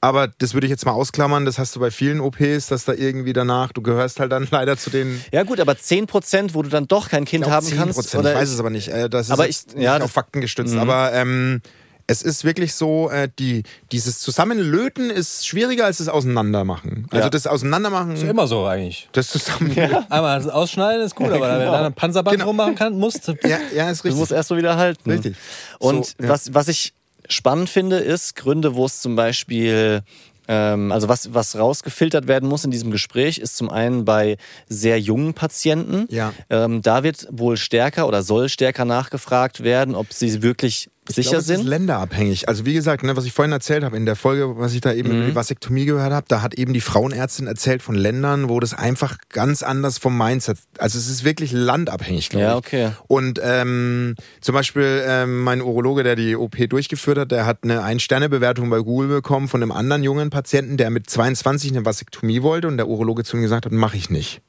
[SPEAKER 4] Aber das würde ich jetzt mal ausklammern. Das hast du bei vielen OPs, dass da irgendwie danach, du gehörst halt dann leider zu den
[SPEAKER 2] Ja gut, aber 10 Prozent, wo du dann doch kein Kind haben
[SPEAKER 4] 10%,
[SPEAKER 2] kannst.
[SPEAKER 4] ich weiß es aber nicht. Äh, Das ist
[SPEAKER 2] Aber ich-
[SPEAKER 4] nicht
[SPEAKER 2] ja,
[SPEAKER 4] auf Fakten gestützt.
[SPEAKER 2] Mhm.
[SPEAKER 4] Aber ähm, es ist wirklich so, äh, die, dieses Zusammenlöten ist schwieriger als das Auseinandermachen. Also
[SPEAKER 2] Ja.
[SPEAKER 4] das Auseinandermachen,
[SPEAKER 3] Ist immer so eigentlich.
[SPEAKER 4] das zusammen.
[SPEAKER 3] Einmal das ausschneiden ist gut, aber wenn du dann ein Panzerband
[SPEAKER 4] Genau.
[SPEAKER 3] rummachen kann, musst du.
[SPEAKER 4] Ja, ja, ist
[SPEAKER 2] Du
[SPEAKER 4] richtig.
[SPEAKER 2] musst erst mal wieder halten.
[SPEAKER 4] Richtig.
[SPEAKER 2] Und
[SPEAKER 4] So, ja.
[SPEAKER 2] was, was ich spannend finde, ist Gründe, wo es zum Beispiel, ähm, also was, was rausgefiltert werden muss in diesem Gespräch, ist zum einen bei sehr jungen Patienten.
[SPEAKER 4] Ja.
[SPEAKER 2] Ähm, da wird wohl stärker oder soll stärker nachgefragt werden, ob sie wirklich
[SPEAKER 4] Ich
[SPEAKER 2] sicher
[SPEAKER 4] glaube, es ist
[SPEAKER 2] sind.
[SPEAKER 4] länderabhängig. Also wie gesagt, ne, was ich vorhin erzählt habe, in der Folge, was ich da eben
[SPEAKER 2] Mhm.
[SPEAKER 4] über die Vasektomie gehört habe, da hat eben die Frauenärztin erzählt von Ländern, wo das einfach ganz anders vom Mindset, also es ist wirklich landabhängig, glaube
[SPEAKER 2] Ja,
[SPEAKER 4] ich.
[SPEAKER 2] okay.
[SPEAKER 4] Und ähm, zum Beispiel ähm, mein Urologe, der die OP durchgeführt hat, der hat eine Ein-Sterne-Bewertung bei Google bekommen von einem anderen jungen Patienten, der mit 22 eine Vasektomie wollte und der Urologe zu ihm gesagt hat, mache ich nicht.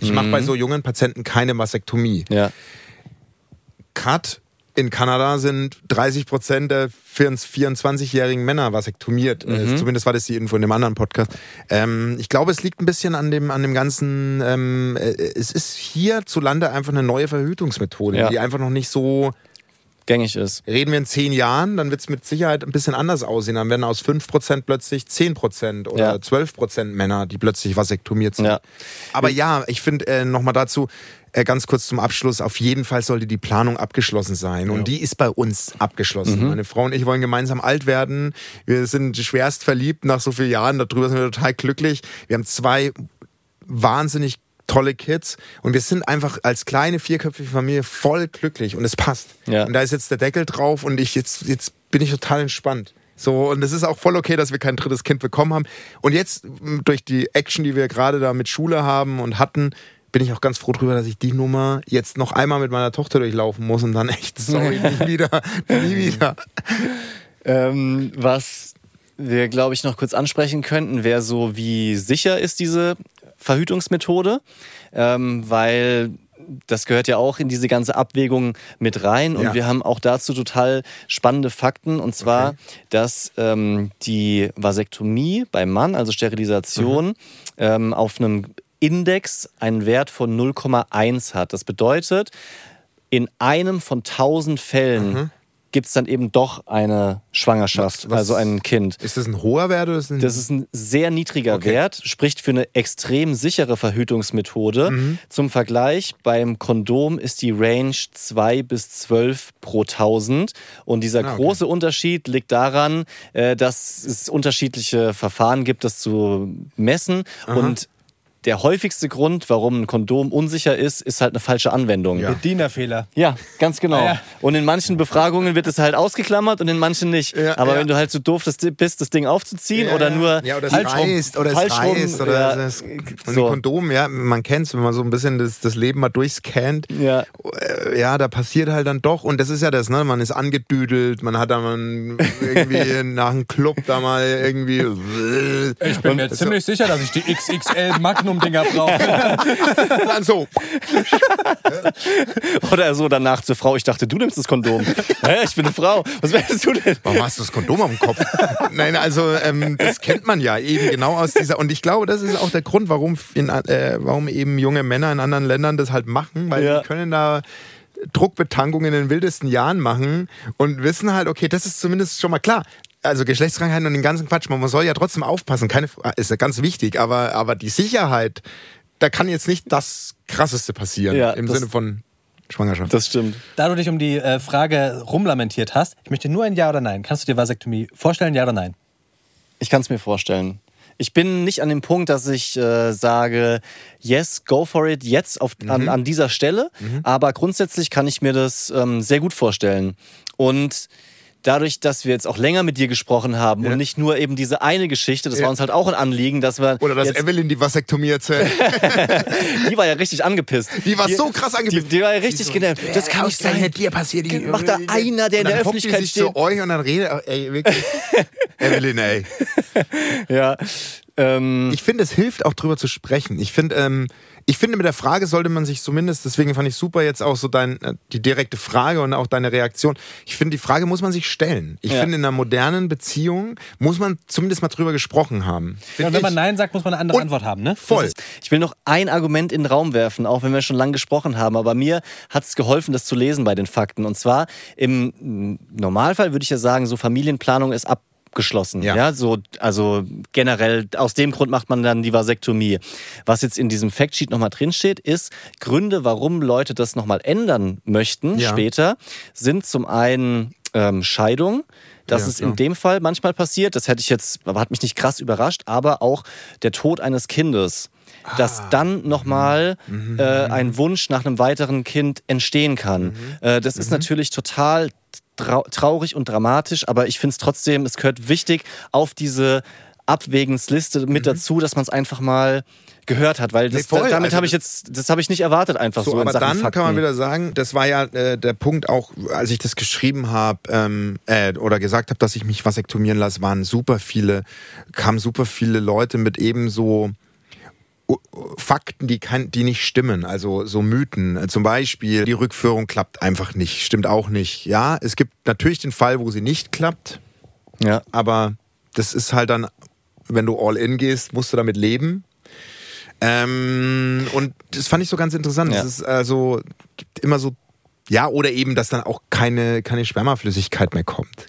[SPEAKER 4] Ich mache bei so jungen Patienten keine Vasektomie.
[SPEAKER 2] Ja.
[SPEAKER 4] Cut in Kanada sind 30 Prozent der 24-jährigen Männer vasektomiert. Äh, zumindest war das die Info in dem anderen Podcast. Ähm, ich glaube, es liegt ein bisschen an dem, an dem ganzen, ähm, äh, es ist hierzulande einfach eine neue Verhütungsmethode,
[SPEAKER 2] Ja.
[SPEAKER 4] die einfach noch nicht so,
[SPEAKER 2] Gängig ist.
[SPEAKER 4] reden wir in zehn Jahren, dann wird es mit Sicherheit ein bisschen anders aussehen. Dann werden aus 5 Prozent plötzlich 10 Prozent oder
[SPEAKER 2] Ja.
[SPEAKER 4] 12 Prozent Männer, die plötzlich vasektomiert sind.
[SPEAKER 2] Ja.
[SPEAKER 4] Aber ja, ich finde äh, nochmal dazu, äh, ganz kurz zum Abschluss, auf jeden Fall sollte die Planung abgeschlossen sein. Und die ist bei uns abgeschlossen. Meine Frau und ich wollen gemeinsam alt werden. Wir sind schwerst verliebt nach so vielen Jahren. Darüber sind wir total glücklich. Wir haben zwei wahnsinnig tolle Kids und wir sind einfach als kleine vierköpfige Familie voll glücklich und es passt.
[SPEAKER 2] Ja.
[SPEAKER 4] Und da ist jetzt der Deckel drauf und ich jetzt jetzt bin ich total entspannt. So und es ist auch voll okay, dass wir kein drittes Kind bekommen haben und jetzt durch die Action, die wir gerade da mit Schule haben und hatten, bin ich auch ganz froh drüber, dass ich die Nummer jetzt noch einmal mit meiner Tochter durchlaufen muss und dann echt sorry nie wieder, nie wieder.
[SPEAKER 2] Ähm, was wir, glaube ich, noch kurz ansprechen könnten, wäre so, wie sicher ist diese Verhütungsmethode, ähm, weil das gehört ja auch in diese ganze Abwägung mit rein. Und
[SPEAKER 4] Ja.
[SPEAKER 2] wir haben auch dazu total spannende Fakten. Und zwar,
[SPEAKER 4] Okay.
[SPEAKER 2] dass ähm, die Vasektomie beim Mann, also Sterilisation, ähm, auf einem Index einen Wert von 0,1 hat. Das bedeutet, in einem von 1000 Fällen gibt es dann eben doch eine Schwangerschaft,
[SPEAKER 4] Was-
[SPEAKER 2] also ein Kind.
[SPEAKER 4] Ist das ein hoher Wert oder ist das ein
[SPEAKER 2] Das ist ein sehr niedriger
[SPEAKER 4] Okay.
[SPEAKER 2] Wert, spricht für eine extrem sichere Verhütungsmethode.
[SPEAKER 4] Mhm.
[SPEAKER 2] Zum Vergleich, beim Kondom ist die Range 2 bis 12 pro 1000. Und dieser
[SPEAKER 4] Ah, okay.
[SPEAKER 2] große Unterschied liegt daran, äh, dass es unterschiedliche Verfahren gibt, das zu messen. Und der häufigste Grund, warum ein Kondom unsicher ist, ist halt eine falsche Anwendung.
[SPEAKER 4] Ja.
[SPEAKER 3] Bedienerfehler.
[SPEAKER 2] Ja, ganz genau.
[SPEAKER 3] Ah, ja.
[SPEAKER 2] Und in manchen Befragungen wird es halt ausgeklammert und in manchen nicht.
[SPEAKER 4] Ja,
[SPEAKER 2] Aber
[SPEAKER 4] ja.
[SPEAKER 2] wenn du halt so doof bist, das Ding aufzuziehen
[SPEAKER 4] Ja,
[SPEAKER 2] oder
[SPEAKER 4] ja.
[SPEAKER 2] nur
[SPEAKER 4] ja, oder es
[SPEAKER 2] falsch rum-
[SPEAKER 4] reißt oder es
[SPEAKER 2] falsch rum,
[SPEAKER 4] reißt oder
[SPEAKER 2] ja,
[SPEAKER 4] das, und
[SPEAKER 2] so.
[SPEAKER 4] ein Kondom, ja, man kennt es, wenn man so ein bisschen das, das Leben mal durchscannt.
[SPEAKER 2] Ja.
[SPEAKER 4] Äh, Ja, da passiert halt dann doch und das ist ja das, ne? Man ist angedüdelt, man hat dann mal irgendwie nach einem Club da mal irgendwie.
[SPEAKER 3] Ich bin mir ziemlich sicher, dass ich die XXL Magnum-Dinger brauche.
[SPEAKER 4] dann so.
[SPEAKER 2] Oder so danach zur Frau, ich dachte, du nimmst das Kondom. Hä, ich bin eine Frau. Was wärst du denn?
[SPEAKER 4] Warum hast du das Kondom auf dem Kopf? Nein, also ähm, das kennt man ja eben genau aus dieser. Und ich glaube, das ist auch der Grund, warum, in, äh, warum eben junge Männer in anderen Ländern das halt machen, weil
[SPEAKER 2] Ja.
[SPEAKER 4] die können da Druckbetankung in den wildesten Jahren machen und wissen halt, okay, das ist zumindest schon mal klar. Also Geschlechtskrankheiten und den ganzen Quatsch, man soll ja trotzdem aufpassen, keine, ist ja ganz wichtig, aber, aber die Sicherheit, da kann jetzt nicht das Krasseste passieren
[SPEAKER 2] Ja,
[SPEAKER 4] im Sinne von Schwangerschaft.
[SPEAKER 2] Das stimmt.
[SPEAKER 3] Da du dich um die äh, Frage rumlamentiert hast, ich möchte nur ein Ja oder Nein. Kannst du dir Vasektomie vorstellen, ja oder nein?
[SPEAKER 2] Ich kann es mir vorstellen. Ich bin nicht an dem Punkt, dass ich äh, sage, yes, go for it, jetzt auf,
[SPEAKER 4] Mhm.
[SPEAKER 2] an, an dieser Stelle. Aber grundsätzlich kann ich mir das ähm, sehr gut vorstellen. Und dadurch, dass wir jetzt auch länger mit dir gesprochen haben
[SPEAKER 4] Ja.
[SPEAKER 2] und nicht nur eben diese eine Geschichte, das
[SPEAKER 4] Ja.
[SPEAKER 2] war uns halt auch ein Anliegen, dass wir.
[SPEAKER 4] Oder dass Evelyn die Vasektomie erzählt.
[SPEAKER 2] die war ja richtig angepisst.
[SPEAKER 4] Die war so krass angepisst.
[SPEAKER 2] Die, die war ja richtig genervt. Das kann nicht sein.
[SPEAKER 4] dir passiert. Die,
[SPEAKER 2] Macht da einer, der in der
[SPEAKER 4] die
[SPEAKER 2] Öffentlichkeit
[SPEAKER 4] sich
[SPEAKER 2] steht.
[SPEAKER 4] zu euch und dann redet, ey, wirklich. Evelyn, ey.
[SPEAKER 2] Ja. Ähm,
[SPEAKER 4] Ich finde, es hilft auch drüber zu sprechen. Ich finde, ähm, ich finde, mit der Frage sollte man sich zumindest, deswegen fand ich super jetzt auch so dein, äh, die direkte Frage und auch deine Reaktion. Ich finde, die Frage muss man sich stellen. Ich
[SPEAKER 2] Ja.
[SPEAKER 4] finde, in einer modernen Beziehung muss man zumindest mal drüber gesprochen haben.
[SPEAKER 3] Ja, wenn man
[SPEAKER 4] ich.
[SPEAKER 3] Nein sagt, muss man eine andere
[SPEAKER 4] Und-
[SPEAKER 3] Antwort haben, ne?
[SPEAKER 4] Voll.
[SPEAKER 2] Ich will noch ein Argument in den Raum werfen, auch wenn wir schon lange gesprochen haben. Aber mir hat es geholfen, das zu lesen bei den Fakten. Und zwar im Normalfall würde ich ja sagen, so Familienplanung ist abgeschlossen.
[SPEAKER 4] Ja.
[SPEAKER 2] Ja. so, also generell, aus dem Grund macht man dann die Vasektomie. Was jetzt in diesem Factsheet nochmal drinsteht, ist Gründe, warum Leute das nochmal ändern möchten
[SPEAKER 4] Ja.
[SPEAKER 2] später, sind zum einen ähm, Scheidung. Das
[SPEAKER 4] Ja,
[SPEAKER 2] ist in dem Fall manchmal passiert. Das hätte ich jetzt, aber hat mich nicht krass überrascht, aber auch der Tod eines Kindes. Dass
[SPEAKER 4] Ah.
[SPEAKER 2] dann nochmal
[SPEAKER 4] Mhm.
[SPEAKER 2] äh, ein Wunsch nach einem weiteren Kind entstehen kann.
[SPEAKER 4] Mhm.
[SPEAKER 2] Äh, das ist natürlich total traurig und dramatisch, aber ich finde es trotzdem, es gehört wichtig auf diese Abwägensliste mit dazu, dass man es einfach mal gehört hat, weil das,
[SPEAKER 4] Mhm. Nee, voll.
[SPEAKER 2] damit
[SPEAKER 4] Also
[SPEAKER 2] habe ich jetzt, das habe ich nicht erwartet einfach so,
[SPEAKER 4] So, aber dann
[SPEAKER 2] Fakten.
[SPEAKER 4] kann man wieder sagen, das war ja äh, der Punkt auch, als ich das geschrieben habe ähm, äh, oder gesagt habe, dass ich mich vasektomieren lasse, waren super viele, kamen super viele Leute mit ebenso Fakten, die, kann, die nicht stimmen, also so Mythen. Zum Beispiel, die Rückführung klappt einfach nicht, stimmt auch nicht. Ja, es gibt natürlich den Fall, wo sie nicht klappt,
[SPEAKER 2] ja.
[SPEAKER 4] aber das ist halt dann, wenn du all in gehst, musst du damit leben. Ähm, und das fand ich so ganz interessant.
[SPEAKER 2] Ja.
[SPEAKER 4] Es ist also gibt immer so, ja, oder eben, dass dann auch keine, keine Spermaflüssigkeit mehr kommt.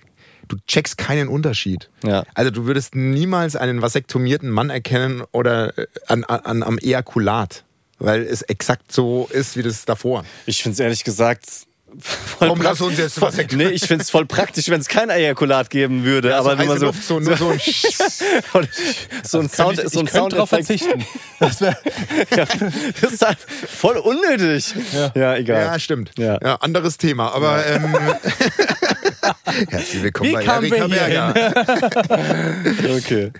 [SPEAKER 4] Du checkst keinen Unterschied.
[SPEAKER 2] Ja.
[SPEAKER 4] Also du würdest niemals einen vasektomierten Mann erkennen oder äh, an, an, am Ejakulat, weil es exakt so ist wie das davor.
[SPEAKER 2] Ich finde es ehrlich gesagt. Voll
[SPEAKER 4] Komm, lass uns jetzt
[SPEAKER 2] voll. Nee, ich finde es voll praktisch, wenn es kein Ejakulat geben würde. aber wenn man
[SPEAKER 4] heiße
[SPEAKER 2] so,
[SPEAKER 4] Luft, so, nur so ein
[SPEAKER 2] so ein Sound,
[SPEAKER 3] ich,
[SPEAKER 2] so ein
[SPEAKER 3] könnte drauf verzichten. Das wär,
[SPEAKER 2] Ja, das ist halt voll unnötig. Ja, egal.
[SPEAKER 4] Ja, stimmt.
[SPEAKER 2] Ja.
[SPEAKER 4] Ja. anderes Thema. Aber ähm, herzlich willkommen
[SPEAKER 3] Wie
[SPEAKER 4] bei Erika Berger.
[SPEAKER 2] Okay.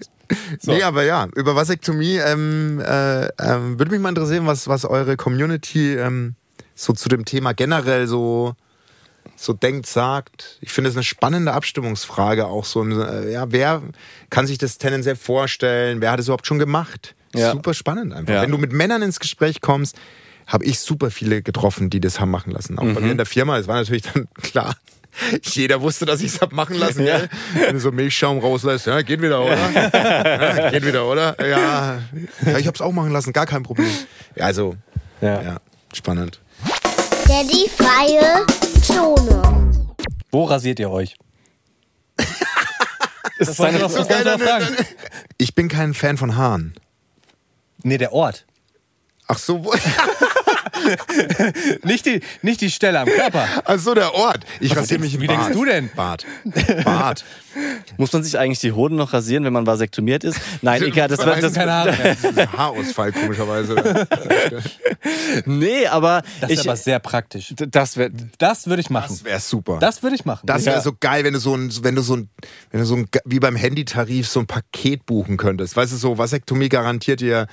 [SPEAKER 4] Nee, aber ja, über Vasektomie ähm, äh, ähm, würde mich mal interessieren, was, was eure Community ähm, so zu dem Thema generell so, so denkt, sagt. Ich finde es eine spannende Abstimmungsfrage auch so. Im, äh, ja, wer kann sich das tendenziell vorstellen? Wer hat es überhaupt schon gemacht?
[SPEAKER 2] Ja.
[SPEAKER 4] Super spannend einfach.
[SPEAKER 2] Ja.
[SPEAKER 4] Wenn du mit Männern ins Gespräch kommst, habe ich super viele getroffen, die das haben machen lassen. Auch bei
[SPEAKER 2] Mhm.
[SPEAKER 4] mir in der Firma, das war natürlich dann klar. Jeder wusste, dass ich es hab machen lassen.
[SPEAKER 2] Ja.
[SPEAKER 4] Gell? Wenn du so Milchschaum rauslässt, ja, geht wieder, oder? Ja, geht wieder, oder? Ja, ja ich hab's auch machen lassen, gar kein Problem. Ja, also,
[SPEAKER 3] ja.
[SPEAKER 4] ja, spannend.
[SPEAKER 5] Daddy freie Zone.
[SPEAKER 3] Wo rasiert ihr euch?
[SPEAKER 2] Das ist deine
[SPEAKER 3] Das ich noch fragen.
[SPEAKER 4] Ich bin kein Fan von Haaren.
[SPEAKER 3] Nee, der Ort.
[SPEAKER 4] Ach so, wo-
[SPEAKER 3] Nicht die, nicht die Stelle am Körper.
[SPEAKER 4] ach so der Ort. Ich
[SPEAKER 3] Was
[SPEAKER 4] rasiere mich im
[SPEAKER 3] wie
[SPEAKER 4] Bart.
[SPEAKER 3] denkst du denn?
[SPEAKER 4] Bart. Bart.
[SPEAKER 2] Muss man sich eigentlich die Hoden noch rasieren, wenn man vasektomiert ist? Nein, egal, das wird das,
[SPEAKER 3] Keine Haare.
[SPEAKER 4] Das ist ein Haarausfall, komischerweise.
[SPEAKER 2] Nee, aber
[SPEAKER 3] Das
[SPEAKER 2] ich
[SPEAKER 3] ist aber sehr praktisch.
[SPEAKER 2] das wird
[SPEAKER 3] Das würde ich machen.
[SPEAKER 4] Das wäre super.
[SPEAKER 3] Das würde ich machen.
[SPEAKER 4] Das wäre so geil, wenn du so ein, wenn du so ein, wenn du so ein, wie beim Handytarif so ein Paket buchen könntest. Weißt du, so Vasektomie garantiert dir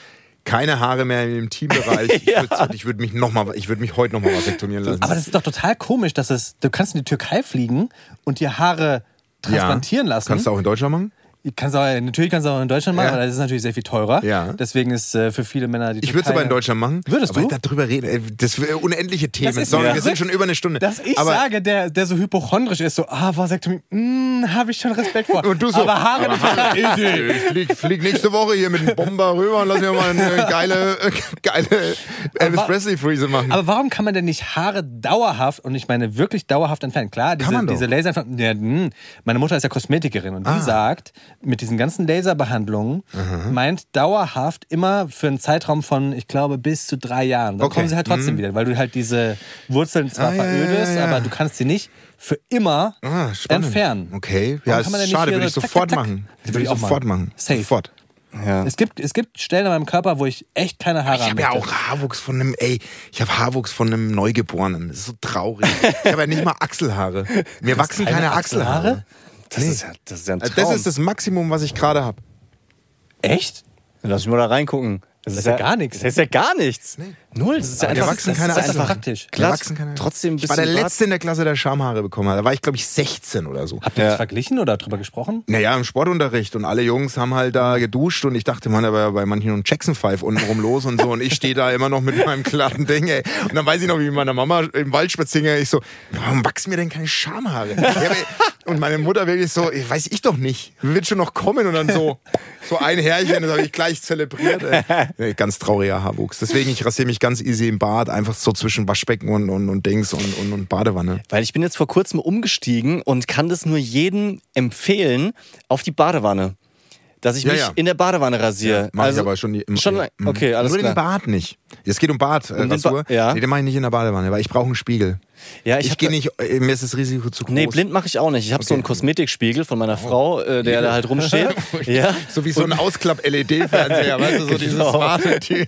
[SPEAKER 4] keine Haare mehr im Intimbereich. Ich würde würd mich noch mal, ich würde mich heute noch mal vasektomieren lassen.
[SPEAKER 3] Aber das ist doch total komisch, dass es. Du kannst in die Türkei fliegen und dir Haare transplantieren lassen.
[SPEAKER 4] Kannst du auch in Deutschland machen?
[SPEAKER 3] Kannst du auch, natürlich kannst du auch in Deutschland machen,
[SPEAKER 4] Ja.
[SPEAKER 3] aber das ist natürlich sehr viel teurer.
[SPEAKER 4] Ja.
[SPEAKER 3] Deswegen ist äh, für viele Männer die
[SPEAKER 4] Ich würde es aber in Deutschland machen.
[SPEAKER 3] Würdest
[SPEAKER 4] aber
[SPEAKER 3] du?
[SPEAKER 4] darüber reden, ey, das wäre unendliche Themen. Sorry,
[SPEAKER 3] ja
[SPEAKER 4] wir sind schon über eine Stunde.
[SPEAKER 3] Dass ich
[SPEAKER 4] aber
[SPEAKER 3] sage, der, der so hypochondrisch ist, so, ah, Vasektomie, mm, habe ich schon Respekt vor.
[SPEAKER 4] Und du so,
[SPEAKER 3] aber Haare nicht. easy.
[SPEAKER 4] ich flieg, flieg nächste Woche hier mit dem Bomber rüber und lass mir mal eine geile, äh, geile Elvis
[SPEAKER 3] wa-
[SPEAKER 4] Presley Friese machen.
[SPEAKER 3] Aber warum kann man denn nicht Haare dauerhaft, und ich meine wirklich dauerhaft entfernen? Klar, diese, diese Laser, ja, hm, meine Mutter ist ja Kosmetikerin und die
[SPEAKER 4] Ah.
[SPEAKER 3] sagt, mit diesen ganzen Laserbehandlungen meint dauerhaft immer für einen Zeitraum von, ich glaube, bis zu drei Jahren. Dann
[SPEAKER 4] Okay.
[SPEAKER 3] kommen sie halt trotzdem wieder, weil du halt diese Wurzeln zwar
[SPEAKER 4] Ah, ja, ja,
[SPEAKER 3] verödest,
[SPEAKER 4] ja, ja.
[SPEAKER 3] aber du kannst sie nicht für immer
[SPEAKER 4] Ah,
[SPEAKER 3] entfernen.
[SPEAKER 4] Okay,
[SPEAKER 3] Warum
[SPEAKER 4] ja,
[SPEAKER 3] kann
[SPEAKER 4] ist
[SPEAKER 3] man denn nicht
[SPEAKER 4] schade, würde ich
[SPEAKER 3] so zack,
[SPEAKER 4] sofort
[SPEAKER 3] zack,
[SPEAKER 4] machen.
[SPEAKER 3] Das
[SPEAKER 4] Würde ich
[SPEAKER 3] auch
[SPEAKER 4] sofort machen.
[SPEAKER 3] Safe.
[SPEAKER 4] Sofort.
[SPEAKER 2] ja.
[SPEAKER 3] Es gibt, es gibt Stellen an meinem Körper, wo ich echt keine Haare
[SPEAKER 4] Ich habe ja auch Haarwuchs von einem, ey, ich habe Haarwuchs von einem Neugeborenen. Das ist so traurig. Ich habe ja nicht mal Achselhaare. Mir wachsen
[SPEAKER 3] keine
[SPEAKER 4] keine Achselhaare.
[SPEAKER 3] Achselhaare?
[SPEAKER 2] Das, ist ja, das ist ja ein
[SPEAKER 4] Also
[SPEAKER 2] Traum.
[SPEAKER 4] Das ist das Maximum, was ich gerade habe.
[SPEAKER 3] Echt?
[SPEAKER 2] Lass mich mal da reingucken. Das,
[SPEAKER 3] ist ja gar nichts.
[SPEAKER 2] Das ist ja gar nichts. Null. Das ist ja einfach
[SPEAKER 4] wachsen
[SPEAKER 2] das
[SPEAKER 4] keine
[SPEAKER 2] ist
[SPEAKER 3] Das ist
[SPEAKER 2] einfach
[SPEAKER 3] praktisch.
[SPEAKER 2] glatt.
[SPEAKER 4] wachsen keine-
[SPEAKER 2] Trotzdem
[SPEAKER 4] Ich war der
[SPEAKER 2] Bart.
[SPEAKER 4] Letzte in der Klasse, der Schamhaare bekommen hat. Da war ich, glaube ich, 16 oder so.
[SPEAKER 3] Habt ihr
[SPEAKER 2] Ja.
[SPEAKER 3] das verglichen oder drüber gesprochen?
[SPEAKER 4] Naja, im Sportunterricht und alle Jungs haben halt da geduscht und ich dachte, man, aber bei manchen ein Jackson Five untenrum los und so und ich stehe da immer noch mit meinem glatten Ding, ey. Und dann weiß ich noch, wie mit meiner Mama im Wald spazieren, ich so, warum wachsen mir denn keine Schamhaare? Ja, und meine Mutter wirklich so, weiß ich doch nicht, wird schon noch kommen und dann so, so ein Härchen, das habe ich gleich zelebriert. Ey. Ganz trauriger Haarwuchs. Deswegen, ich rasiere mich ganz easy im Bad, einfach so zwischen Waschbecken und, und, und Dings und, und, und Badewanne.
[SPEAKER 2] Weil ich bin jetzt vor kurzem umgestiegen und kann das nur jedem empfehlen auf die Badewanne. Dass ich
[SPEAKER 4] Ja,
[SPEAKER 2] mich
[SPEAKER 4] ja.
[SPEAKER 2] in der Badewanne rasiere.
[SPEAKER 4] Mach ich aber schon. im-
[SPEAKER 2] Schon, okay, alles
[SPEAKER 4] Nur
[SPEAKER 2] klar.
[SPEAKER 4] den Bart nicht. Es geht um Bart, äh,
[SPEAKER 2] Um
[SPEAKER 4] Rasur.
[SPEAKER 2] Ba- ja.
[SPEAKER 4] Nee, den mache ich nicht in der Badewanne, weil ich brauche einen Spiegel.
[SPEAKER 2] Ja, ich
[SPEAKER 4] ich gehe nicht, äh, mir ist das Risiko zu groß.
[SPEAKER 2] Nee, blind mache ich auch nicht. Ich habe so einen Kosmetikspiegel von meiner Frau, äh, der da halt rumsteht. ja.
[SPEAKER 4] So wie so ein Ausklapp-LED-Fernseher, weißt du, so dieses
[SPEAKER 2] Genau.
[SPEAKER 4] smarte die-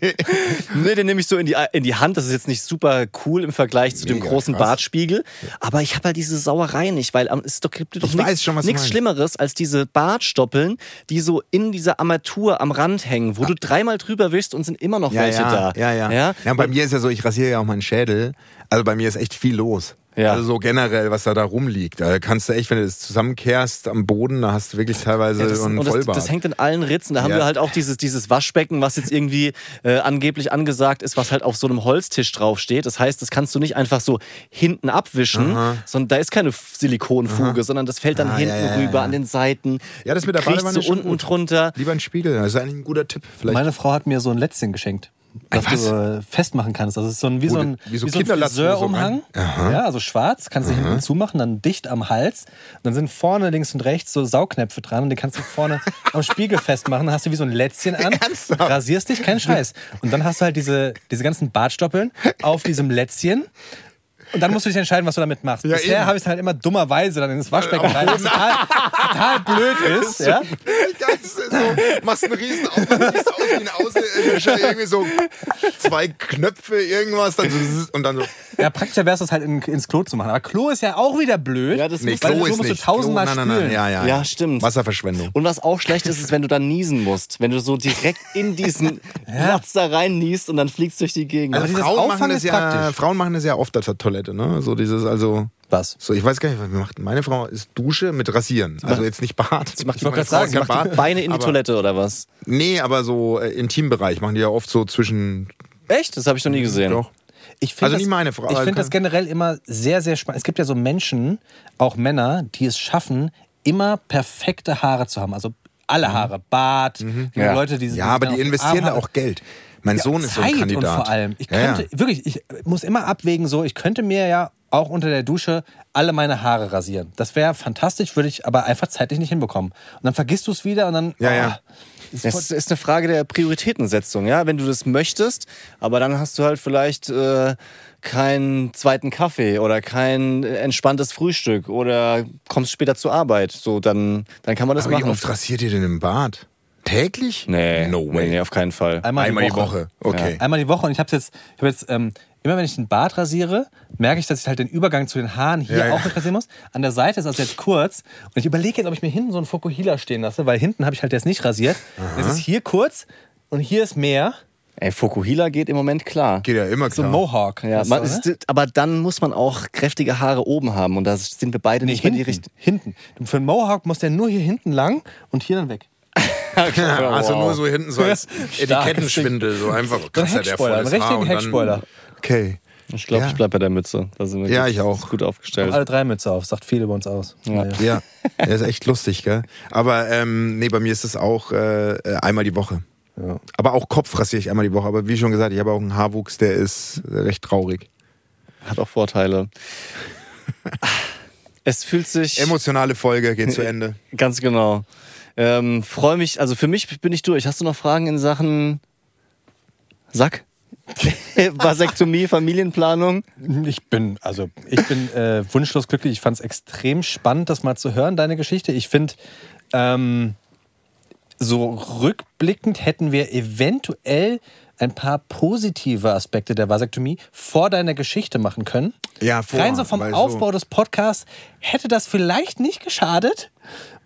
[SPEAKER 2] Nee, den nehme ich so in die, in die Hand. Das ist jetzt nicht super cool im Vergleich zu dem
[SPEAKER 4] Mega
[SPEAKER 2] großen
[SPEAKER 4] krass.
[SPEAKER 2] Bartspiegel. Aber ich habe halt diese Sauerei nicht, weil es doch, gibt doch
[SPEAKER 4] Ich
[SPEAKER 2] nichts. Schlimmeres als diese Bartstoppeln, die so in dieser Armatur am Rand hängen, wo du dreimal drüber wischst und sind immer noch
[SPEAKER 4] ja,
[SPEAKER 2] welche
[SPEAKER 4] ja,
[SPEAKER 2] da.
[SPEAKER 4] ja, ja,
[SPEAKER 2] ja?
[SPEAKER 4] ja. bei mir ist ja so, ich rasiere ja auch meinen Schädel. Also bei mir ist echt viel los.
[SPEAKER 2] Ja.
[SPEAKER 4] Also so generell, was da da rumliegt. Da kannst du echt, wenn du das zusammenkehrst am Boden, da hast du wirklich teilweise
[SPEAKER 2] Ja, das,
[SPEAKER 4] so einen
[SPEAKER 2] und das,
[SPEAKER 4] Vollbart.
[SPEAKER 2] das hängt in allen Ritzen. Da haben
[SPEAKER 4] Ja.
[SPEAKER 2] wir halt auch dieses, dieses Waschbecken, was jetzt irgendwie äh, angeblich angesagt ist, was halt auf so einem Holztisch draufsteht. Das heißt, das kannst du nicht einfach so hinten abwischen, sondern da ist keine Silikonfuge, sondern das fällt dann
[SPEAKER 4] Ah,
[SPEAKER 2] hinten
[SPEAKER 4] ja, ja,
[SPEAKER 2] rüber
[SPEAKER 4] ja.
[SPEAKER 2] an den Seiten.
[SPEAKER 4] ja, das mit der Badewanne schon
[SPEAKER 2] unten
[SPEAKER 4] gut.
[SPEAKER 2] drunter.
[SPEAKER 4] Lieber ein Spiegel, das ist eigentlich ein guter Tipp. Vielleicht
[SPEAKER 3] Meine Frau hat mir so ein Lätzchen geschenkt. Das
[SPEAKER 4] was?
[SPEAKER 3] du äh, festmachen kannst. Das ist so ein, wie, so ein,
[SPEAKER 4] wie so
[SPEAKER 3] ein
[SPEAKER 4] Kinderlatzen oder so
[SPEAKER 3] Friseurumhang. ja, also schwarz, kannst du hinten zumachen, dann dicht am Hals. Und dann sind vorne links und rechts so Saugnäpfe dran und die kannst du vorne am Spiegel festmachen. Dann hast du wie so ein Lätzchen an,
[SPEAKER 4] Ernsthaft?
[SPEAKER 3] rasierst dich, kein Scheiß. Und dann hast du halt diese, diese ganzen Bartstoppeln auf diesem Lätzchen. Und dann musst du dich entscheiden, was du damit machst.
[SPEAKER 4] Ja,
[SPEAKER 3] Bisher habe ich es halt immer dummerweise dann ins Waschbecken rein, was total, total blöd ist. Ja?
[SPEAKER 4] So, machst einen riesen Aufwand, siehst aus wie ein Auslöscher, irgendwie so zwei Knöpfe, irgendwas, dann so, und dann so.
[SPEAKER 3] Ja, praktischer wäre es, das halt in, ins Klo zu machen. Aber Klo ist ja auch wieder blöd.
[SPEAKER 2] Ja, das
[SPEAKER 4] Nee, Klo
[SPEAKER 3] so
[SPEAKER 4] ist
[SPEAKER 3] musst
[SPEAKER 4] nicht.
[SPEAKER 3] du tausendmal
[SPEAKER 4] Klo, nein, nein,
[SPEAKER 3] spülen.
[SPEAKER 4] nein, ja, ja,
[SPEAKER 2] Ja, stimmt.
[SPEAKER 4] Wasserverschwendung.
[SPEAKER 2] Und was auch schlecht ist, ist, wenn du dann niesen musst. Wenn du so direkt in diesen Platz da rein niest und dann fliegst durch die Gegend.
[SPEAKER 3] Aber
[SPEAKER 4] Also
[SPEAKER 3] dieses
[SPEAKER 4] Frauen machen, das
[SPEAKER 3] ist
[SPEAKER 4] ja,
[SPEAKER 3] praktisch.
[SPEAKER 4] Frauen machen das ja oft auf der Toilette, ne? So dieses, also.
[SPEAKER 3] Was?
[SPEAKER 4] So, ich weiß gar nicht, was macht meine Frau ist Dusche mit Rasieren. Also jetzt nicht Bart. Sie
[SPEAKER 2] macht- ich
[SPEAKER 3] wollte gerade sagen, sie macht
[SPEAKER 4] Bart,
[SPEAKER 2] Beine in die
[SPEAKER 4] aber-
[SPEAKER 2] Toilette oder was?
[SPEAKER 4] Nee, aber so äh, Intimbereich machen die ja oft so zwischen.
[SPEAKER 2] Echt? Das habe ich noch nie gesehen.
[SPEAKER 4] Doch.
[SPEAKER 3] Ich
[SPEAKER 4] Also
[SPEAKER 3] das,
[SPEAKER 4] nicht meine Frau,
[SPEAKER 3] Ich finde das generell immer sehr, sehr spannend. Es gibt ja so Menschen, auch Männer, die es schaffen, immer perfekte Haare zu haben. Also alle Haare, Bart, die
[SPEAKER 2] Ja.
[SPEAKER 3] Leute, die
[SPEAKER 4] Mhm. Ja, aber die investieren da auch Geld. Mein
[SPEAKER 3] Ja,
[SPEAKER 4] Sohn ist so ein
[SPEAKER 3] Zeit
[SPEAKER 4] Kandidat.
[SPEAKER 3] Und vor allem, ich
[SPEAKER 4] Ja,
[SPEAKER 3] könnte,
[SPEAKER 4] ja.
[SPEAKER 3] wirklich, ich muss immer abwägen, so, ich könnte mir ja auch unter der Dusche alle meine Haare rasieren. Das wäre fantastisch, würde ich aber einfach zeitlich nicht hinbekommen. Und dann vergisst du es wieder und dann.
[SPEAKER 4] Ja, ja.
[SPEAKER 3] ah, ist
[SPEAKER 2] Es ist eine Frage der Prioritätensetzung, ja. Wenn du das möchtest, aber dann hast du halt vielleicht äh, keinen zweiten Kaffee oder kein entspanntes Frühstück oder kommst später zur Arbeit. So, dann, dann kann man das
[SPEAKER 4] Aber wie
[SPEAKER 2] machen.
[SPEAKER 4] oft rasiert ihr denn im Bad? Täglich?
[SPEAKER 2] Nee,
[SPEAKER 4] No way.
[SPEAKER 2] nee, auf keinen Fall.
[SPEAKER 3] Einmal,
[SPEAKER 4] Einmal
[SPEAKER 3] die Woche.
[SPEAKER 4] Okay.
[SPEAKER 3] Einmal die Woche und ich habe jetzt, ich hab jetzt ähm, immer wenn ich den Bart rasiere, merke ich, dass ich halt den Übergang zu den Haaren hier
[SPEAKER 4] Ja,
[SPEAKER 3] auch mit rasieren muss. An der Seite ist das jetzt kurz und ich überlege jetzt, ob ich mir hinten so einen Fokuhila stehen lasse, weil hinten habe ich halt jetzt nicht rasiert. Es ist hier kurz und hier ist mehr.
[SPEAKER 2] Ey, Fokuhila geht im Moment klar.
[SPEAKER 4] Geht ja immer
[SPEAKER 3] So
[SPEAKER 4] klar.
[SPEAKER 3] ein Mohawk.
[SPEAKER 2] Ja, man
[SPEAKER 3] ne?
[SPEAKER 2] ist, aber dann muss man auch kräftige Haare oben haben und da sind wir beide
[SPEAKER 3] Nee,
[SPEAKER 2] nicht mehr die
[SPEAKER 3] hinten.
[SPEAKER 2] richtigen.
[SPEAKER 3] hinten. Für einen Mohawk muss der nur hier hinten lang und hier dann weg.
[SPEAKER 4] also nur so hinten so als Etikettenschwindel, so einfach.
[SPEAKER 3] Ein
[SPEAKER 4] Krass, ja, der
[SPEAKER 3] Heckspoiler, einen richtigen
[SPEAKER 4] dann-
[SPEAKER 3] Heckspoiler.
[SPEAKER 4] Okay.
[SPEAKER 2] Ich glaube,
[SPEAKER 4] Ja.
[SPEAKER 2] ich bleib bei der Mütze. Da sind wir
[SPEAKER 4] Ja,
[SPEAKER 2] gut-
[SPEAKER 4] ich auch.
[SPEAKER 2] gut aufgestellt.
[SPEAKER 3] Alle drei Mütze auf, sagt viel über uns aus.
[SPEAKER 2] Ja.
[SPEAKER 3] Naja.
[SPEAKER 4] Ja, der ist echt lustig, gell? Aber ähm, nee, bei mir ist es auch äh, äh, einmal die Woche.
[SPEAKER 3] Ja.
[SPEAKER 4] Aber auch Kopf rasiere ich einmal die Woche. Aber wie schon gesagt, ich habe auch einen Haarwuchs, der ist recht traurig.
[SPEAKER 2] Hat auch Vorteile. Es fühlt sich
[SPEAKER 4] Emotionale Folge geht zu Ende.
[SPEAKER 2] ganz genau. Ähm, Freue mich, also für mich bin ich durch. Hast du noch Fragen in Sachen Sack? Vasektomie, Familienplanung?
[SPEAKER 3] Ich bin, also ich bin äh, wunschlos glücklich. Ich fand es extrem spannend, das mal zu hören, deine Geschichte. Ich finde, ähm, so rückblickend hätten wir eventuell ein paar positive Aspekte der Vasektomie vor deiner Geschichte machen können.
[SPEAKER 4] Ja, vor,
[SPEAKER 3] Rein so vom
[SPEAKER 4] weil so-
[SPEAKER 3] Aufbau des Podcasts hätte das vielleicht nicht geschadet,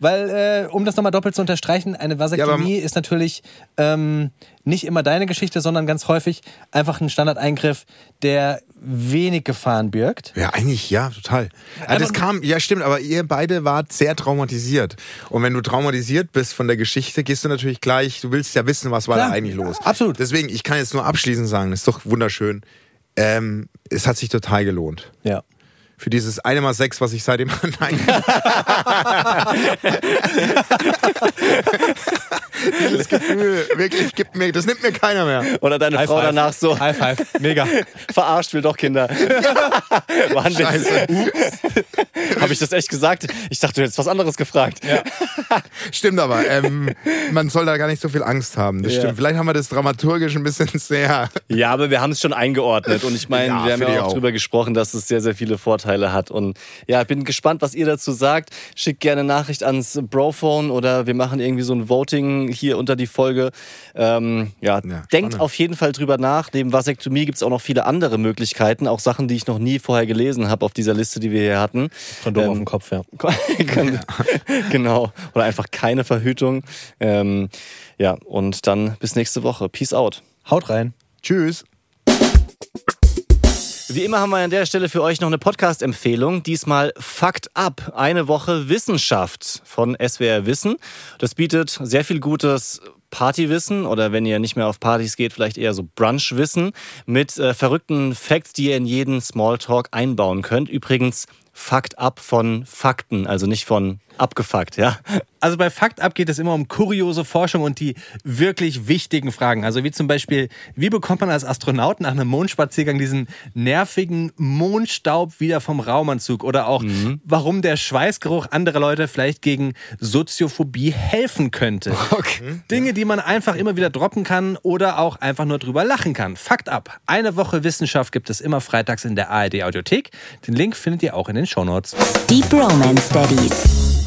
[SPEAKER 3] weil, äh, um das nochmal doppelt zu unterstreichen, eine Vasektomie ist natürlich ähm, nicht immer deine Geschichte, sondern ganz häufig einfach ein Standardeingriff, der wenig Gefahren birgt.
[SPEAKER 4] Ja, eigentlich ja, total. Ja, das kam, ja stimmt, aber ihr beide wart sehr traumatisiert. Und wenn du traumatisiert bist von der Geschichte, gehst du natürlich gleich, du willst ja wissen, was war
[SPEAKER 3] Klar,
[SPEAKER 4] da eigentlich los.
[SPEAKER 3] absolut.
[SPEAKER 4] Deswegen, ich kann jetzt nur abschließend sagen, das ist doch wunderschön. Ähm, es hat sich total gelohnt.
[SPEAKER 3] Ja.
[SPEAKER 4] Für dieses eine mal sechs, was ich seitdem Nein. Dieses Gefühl, wirklich, gibt mir, das nimmt mir keiner mehr.
[SPEAKER 2] Oder deine Frau danach so,
[SPEAKER 3] High five. Mega.
[SPEAKER 2] verarscht will doch Kinder. Waren
[SPEAKER 4] Scheiße.
[SPEAKER 2] Habe ich das echt gesagt? Ich dachte, du hättest was anderes gefragt.
[SPEAKER 4] Stimmt aber, ähm, man soll da gar nicht so viel Angst haben. Das
[SPEAKER 2] Ja.
[SPEAKER 4] stimmt. Vielleicht haben wir das dramaturgisch ein bisschen sehr.
[SPEAKER 2] Ja, aber wir haben es schon eingeordnet und ich meine,
[SPEAKER 4] Ja,
[SPEAKER 2] wir haben ja auch
[SPEAKER 4] auch.
[SPEAKER 2] drüber gesprochen, dass es sehr, sehr viele Vorteile hat. Und ja, ich bin gespannt, was ihr dazu sagt. Schickt gerne Nachricht ans Brophone oder wir machen irgendwie so ein Voting hier unter die Folge. Ähm, ja,
[SPEAKER 4] Ja,
[SPEAKER 2] denkt
[SPEAKER 4] spannend.
[SPEAKER 2] auf jeden Fall drüber nach. Neben Vasektomie gibt es auch noch viele andere Möglichkeiten, auch Sachen, die ich noch nie vorher gelesen habe auf dieser Liste, die wir hier hatten.
[SPEAKER 3] Kondom
[SPEAKER 2] Ähm,
[SPEAKER 3] auf dem Kopf, ja.
[SPEAKER 2] Genau. Oder einfach keine Verhütung. Ähm, ja, und dann bis nächste Woche. Peace out.
[SPEAKER 3] Haut rein.
[SPEAKER 4] Tschüss.
[SPEAKER 2] Wie immer haben wir an der Stelle für euch noch eine Podcast-Empfehlung. Diesmal Fakt ab. Eine Woche Wissenschaft von SWR Wissen. Das bietet sehr viel gutes Partywissen oder wenn ihr nicht mehr auf Partys geht, vielleicht eher so Brunchwissen mit äh, verrückten Facts, die ihr in jeden Smalltalk einbauen könnt. Übrigens Fakt ab von Fakten, also nicht von abgefuckt, ja.
[SPEAKER 3] Also bei Fakt ab geht es immer um kuriose Forschung und die wirklich wichtigen Fragen. Also wie zum Beispiel, wie bekommt man als Astronaut nach einem Mondspaziergang diesen nervigen Mondstaub wieder vom Raumanzug? Oder auch, warum der Schweißgeruch anderer Leute vielleicht gegen Soziophobie helfen könnte. Dinge, die man einfach immer wieder droppen kann oder auch einfach nur drüber lachen kann. Fakt ab. Eine Woche Wissenschaft gibt es immer freitags in der ARD Audiothek. Den Link findet ihr auch in den Shownotes.
[SPEAKER 1] Deep Romance Daddies